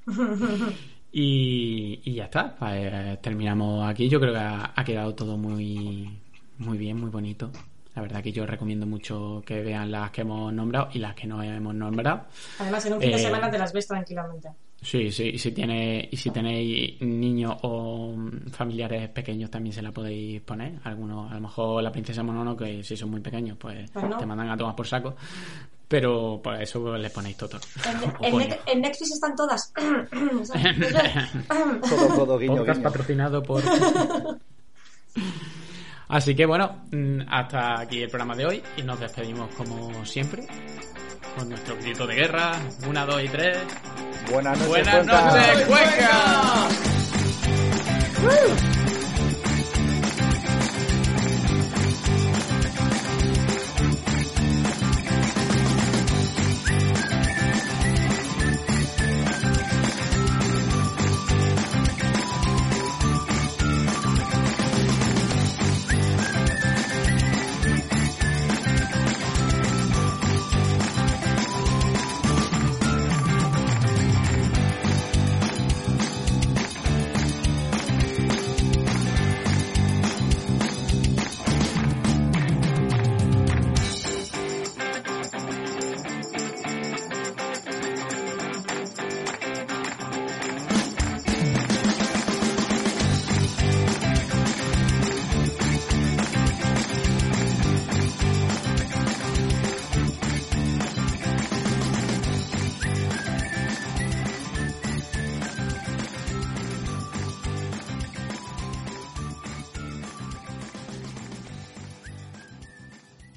y, y ya está, pues, eh, terminamos aquí. Yo creo que ha, ha quedado todo muy, muy bien, muy bonito. La verdad que yo recomiendo mucho que vean las que hemos nombrado y las que no hemos nombrado. Además, en un fin de Eh, semana te las ves tranquilamente. Sí, sí, y si, tiene, y si tenéis niños o familiares pequeños también se la podéis poner. Algunos, a lo mejor la princesa Monono, que si son muy pequeños, pues Pues no. te mandan a tomar por saco. Pero por eso pues, le ponéis todo. En, en Netflix están todas. Todo, todo, guiño, Podcast guiño. patrocinado por. Así que bueno, mm, hasta aquí el programa de hoy y nos despedimos como siempre con nuestro grito de guerra. Una, dos y tres. Buenas noches, Buenas noches, Cuenca.